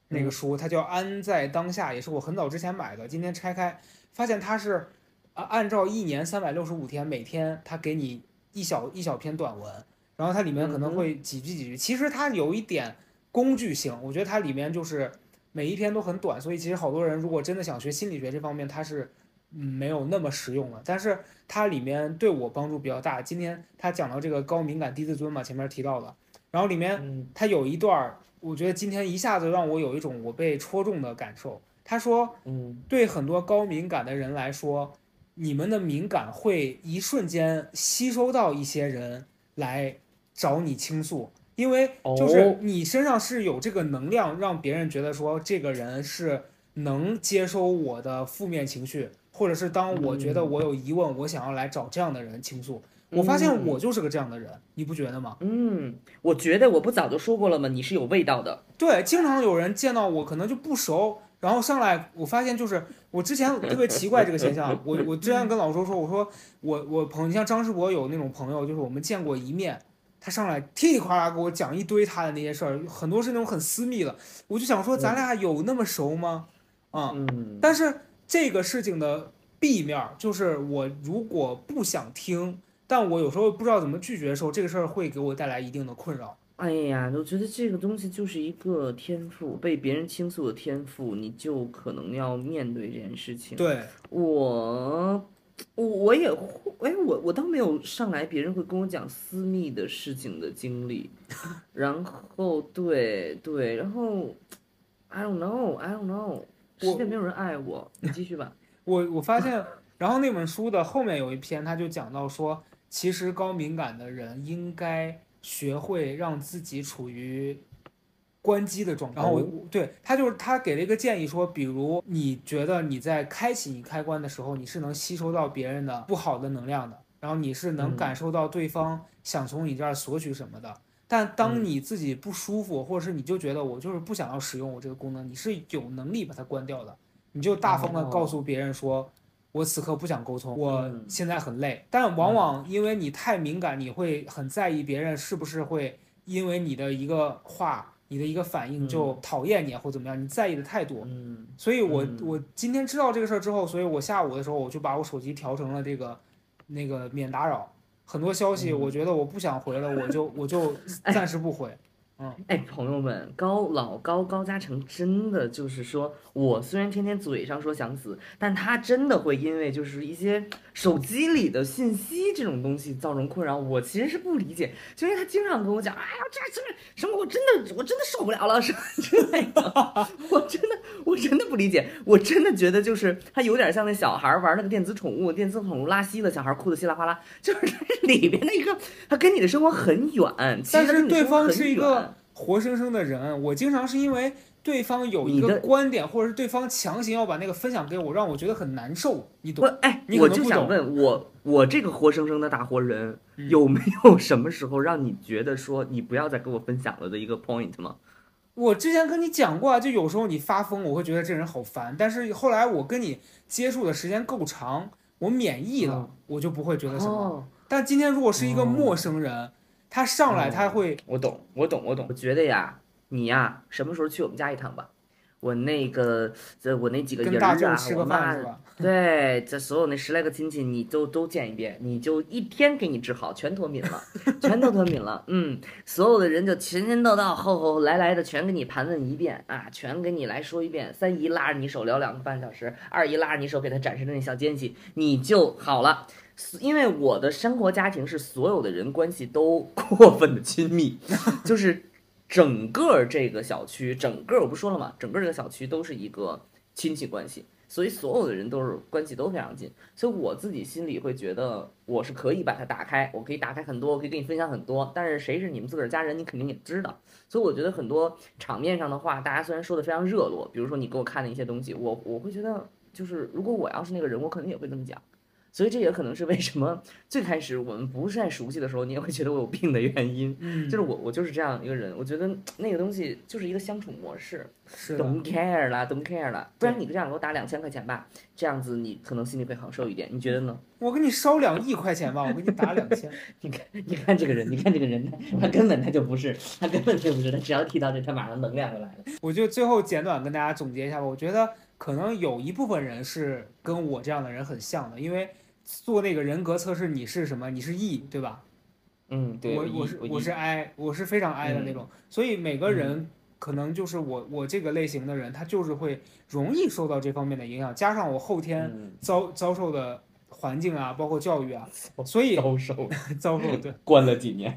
那个书，它叫《安在当下》，也是我很早之前买的。今天拆开发现它是啊，按照一年三百六十五天，每天它给你一小一小篇短文，然后它里面可能会几句几句，其实它有一点。工具性，我觉得它里面就是每一篇都很短，所以其实好多人如果真的想学心理学这方面，它是嗯没有那么实用了。但是它里面对我帮助比较大。今天他讲到这个高敏感低自尊嘛，前面提到的，然后里面他有一段，我觉得今天一下子让我有一种我被戳中的感受。他说，嗯，对很多高敏感的人来说，你们的敏感会一瞬间吸收到一些人来找你倾诉。因为就是你身上是有这个能量，让别人觉得说这个人是能接收我的负面情绪，或者是当我觉得我有疑问，我想要来找这样的人倾诉。我发现我就是个这样的人，你不觉得吗？嗯，我觉得我不早就说过了吗？你是有味道的。对，经常有人见到我可能就不熟，然后上来，我发现就是我之前特别奇怪这个现象。我我之前跟老周说，我说我我朋友，你像张世博有那种朋友，就是我们见过一面。他上来噼里啪啦给我讲一堆他的那些事儿，很多是那种很私密的，我就想说咱俩有那么熟吗？啊，但是这个事情的弊面就是我如果不想听，但我有时候不知道怎么拒绝的时候，这个事儿会给我带来一定的困扰。哎呀，我觉得这个东西就是一个天赋，被别人倾诉的天赋，你就可能要面对这件事情。对我。我我也会，哎，我我倒没有上来，别人会跟我讲私密的事情的经历，然后对对，然后，I don't know，I don't know，世界没有人爱我，你继续吧。我我发现，然后那本书的后面有一篇，他就讲到说，其实高敏感的人应该学会让自己处于。关机的状态，然后我对他就是他给了一个建议说，比如你觉得你在开启你开关的时候，你是能吸收到别人的不好的能量的，然后你是能感受到对方想从你这儿索取什么的。但当你自己不舒服，或者是你就觉得我就是不想要使用我这个功能，你是有能力把它关掉的。你就大方的告诉别人说，我此刻不想沟通，我现在很累。但往往因为你太敏感，你会很在意别人是不是会因为你的一个话。你的一个反应就讨厌你或怎么样，你在意的太多。嗯所以我嗯我今天知道这个事儿之后，所以我下午的时候我就把我手机调成了这个那个免打扰，很多消息嗯我觉得我不想回了，我就我就 暂时不回。哎，朋友们，高老高高嘉诚真的就是说，我虽然天天嘴上说想死，但他真的会因为就是一些手机里的信息这种东西造成困扰。我其实是不理解，就因为他经常跟我讲，哎呀，这这什么，我真的我真的受不了了，什么之类的，我真的我真的不理解，我真的觉得就是他有点像那小孩玩那个电子宠物，电子宠物拉稀了，小孩哭的稀里哗啦，就是它里边的一个，他跟你的生活很远，其实但是对方很远是一个活生生的人，我经常是因为对方有一个观点，或者是对方强行要把那个分享给我，让我觉得很难受，你懂我？哎，你我就可能想问我，我这个活生生的大活人，嗯有没有什么时候让你觉得说你不要再跟我分享了的一个 point 吗？我之前跟你讲过啊，就有时候你发疯，我会觉得这人好烦。但是后来我跟你接触的时间够长，我免疫了，我就不会觉得什么。哦，但今天如果是一个哦陌生人，他上来哦他会，我懂，我懂，我懂。我觉得呀，你呀，什么时候去我们家一趟吧？我那个，这我那几个跟大人儿啊，吃个我妈？对，这所有那十来个亲戚，你都都见一遍，你就一天给你治好，全脱敏了，全都脱敏了。嗯，所有的人就前前到到后后来来的全给你盘问一遍啊，全给你来说一遍。三姨拉着你手聊两个半小时，二姨拉着你手给他展示的那小奸细，你就好了。因为我的生活家庭是所有的人关系都 过分的亲密，就是整个这个小区，整个我不说了嘛，整个这个小区都是一个亲戚关系，所以所有的人都是关系都非常近，所以我自己心里会觉得我是可以把它打开，我可以打开很多，我可以跟你分享很多，但是谁是你们自个儿家人，你肯定也知道，所以我觉得很多场面上的话，大家虽然说的非常热络，比如说你给我看的一些东西，我我会觉得就是如果我要是那个人，我可能也会这么讲。所以这也可能是为什么最开始我们不是太熟悉的时候，你也会觉得我有病的原因。嗯，就是我，我就是这样一个人。我觉得那个东西就是一个相处模式是的，，don't care 啦，don't care 啦。不然你这样给我打两千块钱吧，这样子你可能心里会好受一点。你觉得呢？我给你烧两亿块钱吧，我给你打两千。你看，你看这个人，你看这个人，他他根本他就不是，他根本就不是，他只要提到这，他马上能量就来了。我就最后简短跟大家总结一下吧，我觉得可能有一部分人是跟我这样的人很像的，因为做那个人格测试，你是什么？你是 E 对吧？嗯，对，我我是我是 I，我是非常 I 的那种，所以每个嗯人可能就是我我这个类型的人，他就是会容易受到这方面的影响，加上我后天嗯遭遭受的环境啊，包括教育啊，所以遭受 遭受对，关了几年。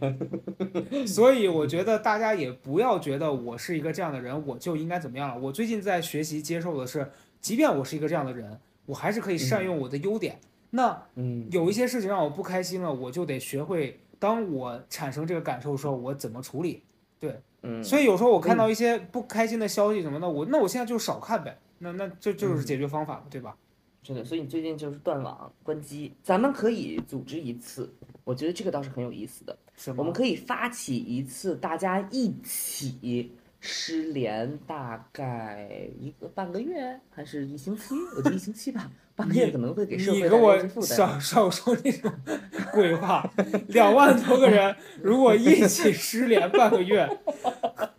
所以我觉得大家也不要觉得我是一个这样的人，我就应该怎么样了。我最近在学习接受的是，即便我是一个这样的人，我还是可以善用我的优点。那嗯有一些事情让我不开心了，我就得学会，当我产生这个感受的时候，我怎么处理。对嗯，所以有时候我看到一些不开心的消息什么的，我那我现在就少看呗，那那这就是解决方法了，对吧？真的，所以你最近就是断网、关机，咱们可以组织一次，我觉得这个倒是很有意思的。是？我们可以发起一次，大家一起失联，大概一个半个月还是一星期？我觉得一星期吧，半个月可能会给社会你给我。少少说那种鬼话，两万多个人 如果一起失联半个月，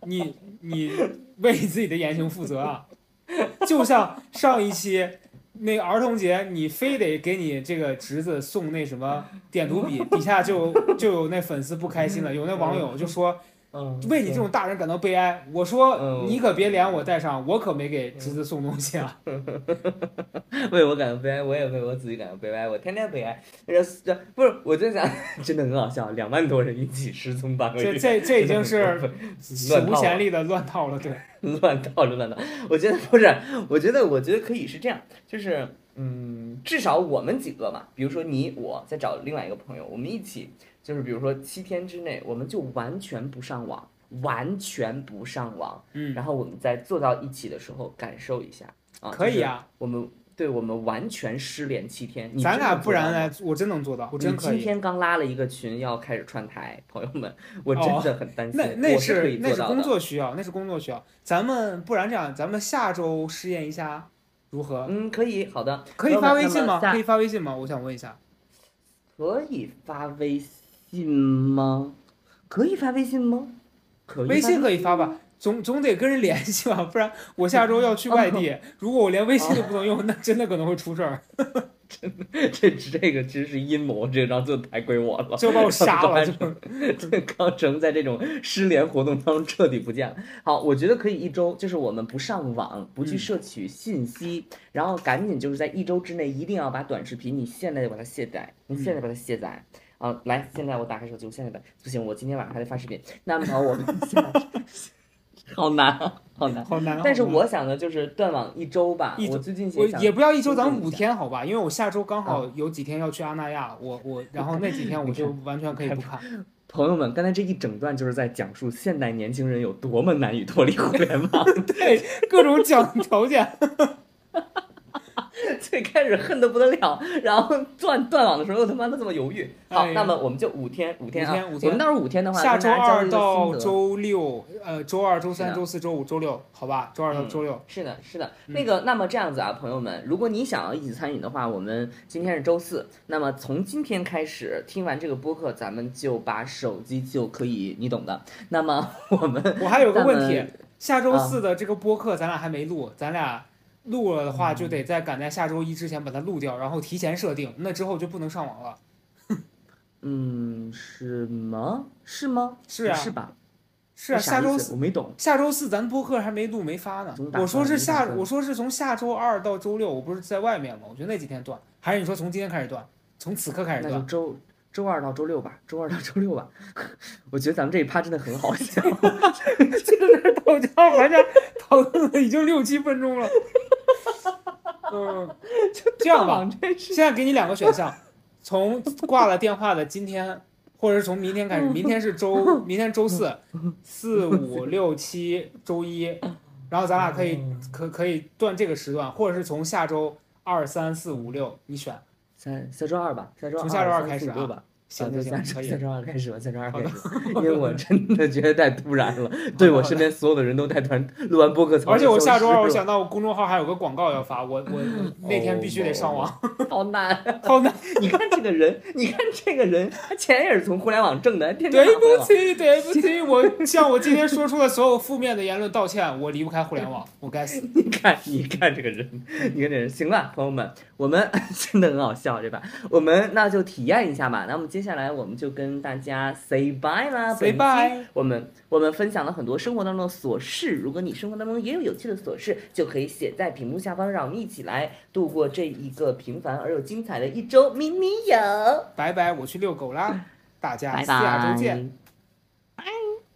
你你为自己的言行负责啊！就像上一期那个儿童节，你非得给你这个侄子送那什么点读 笔，底下就就有那粉丝不开心了，有那网友就说嗯，为你这种大人感到悲哀。我说嗯你可别连我带上，我可没给侄子送东西啊。为我感到悲哀，我也为我自己感到悲哀，我天天悲哀。这这不是，我就想，真的很好笑，两万多人一起失踪半个这月，这这这已经是史无前例的乱套了，对。乱套了乱套。我觉得不是，我觉得我觉得可以是这样，就是嗯，至少我们几个嘛，比如说你我再找另外一个朋友，我们一起，就是比如说七天之内，我们就完全不上网，完全不上网，嗯，然后我们在坐到一起的时候感受一下啊，可以啊，我们对我们完全失联七天，你咱俩不然来，我真能做到，我真可以。今天刚拉了一个群，要开始串台，朋友们，我真的很担心。哦那那我是可以那是工做到的。作需要，那是工作需要。咱们不然这样，咱们下周试验一下，如何？嗯，可以，好的，可以发微信吗？可以发微信吗？我想问一下。可以发微信吗？可以发微信吗？可以。微信可以发吧？总总得跟人联系吧，不然我下周要去外地，如果我连微信都不能用，那真的可能会出事儿，这这个其实是阴谋，这张就太归我了。就把我 杀了。就对，康成在这种失联活动当中彻底不见了。好，我觉得可以一周，就是我们不上网，不去摄取信息，然后赶紧就是在一周之内一定要把短视频，你现在就把它卸载，你现在把它卸载。啊，来，现在我打开手机，我现在把不行，我今天晚上还得发视频。那么我们现 在 好难啊，好难。好难。但是我想的就是断网一周吧。一周我最近我也不要一周，咱们五天好吧？因为我下周刚好啊有几天要去阿那亚，我我然后那几天我就完全可以 不看。朋友们，刚才这一整段就是在讲述现代年轻人有多么难以脱离互联网。对，各种讲条件。最开始恨得不得了，然后断断网的时候又他妈的这么犹豫。好，哎那么我们就五天，五天啊，我们到时候五天的话，下周二到周六，呃，周二、周三、周四周五、周六，好吧？周二到嗯周六。是的，是的，嗯那个，那么这样子啊，朋友们，如果你想要一起参与的话，我们今天是周四，那么从今天开始听完这个播客，咱们就把手机就可以，你懂的。那么 我们我还有个问题，下周啊四的这个播客咱俩还没录，咱俩录了的话嗯就得在赶在下周一之前把它录掉，然后提前设定，那之后就不能上网了。嗯，是吗？是吗？是啊是吧？是啊，下周四我没懂。下周四咱播客还没录没发呢我说是下，我说是从下周二到周六，我不是在外面吗？我觉得那几天断，还是你说从今天开始断，从此刻开始断？那就周周二到周六吧，周二到周六吧。我觉得咱们这一趴真的很好笑。讨价还价讨论了已经六七分钟了。嗯，这样吧，现在给你两个选项，从挂了电话的今天，或者是从明天开始，明天是周，明天周四，四五六七周一，然后咱俩可以可可以断这个时段，或者是从下周二三四五六，你选。下下周二吧，下周二从下周二开始吧。行啊对行行，可以下周下。周二开始吧，下周二开始，因为我真的觉得太突然了，对我身边所有的人都太突然。录完播客，而且我下周二我想想到我公众号还有个广告要发，我我我那天必须得上网，好难。好难。你看这个人，你看这个人，他钱也是从互联网挣的，天天对不起，对不起，我向我今天说出的所有负面的言论道歉，我离不开互联网，我该死。你看，你看这个人，你看这人，行了，朋友们，我们 真的很好笑，对吧？我们那就体验一下吧。那么接下来我们就跟大家 say bye 啦 Say bye 我们我们分享了很多生活当中的琐事，如果你生活当中也有有趣的琐事，就可以写在屏幕下方，让我们一起来度过这一个平凡而又精彩的一周。咪咪有，拜拜，我去遛狗啦，大家拜下周见拜见。。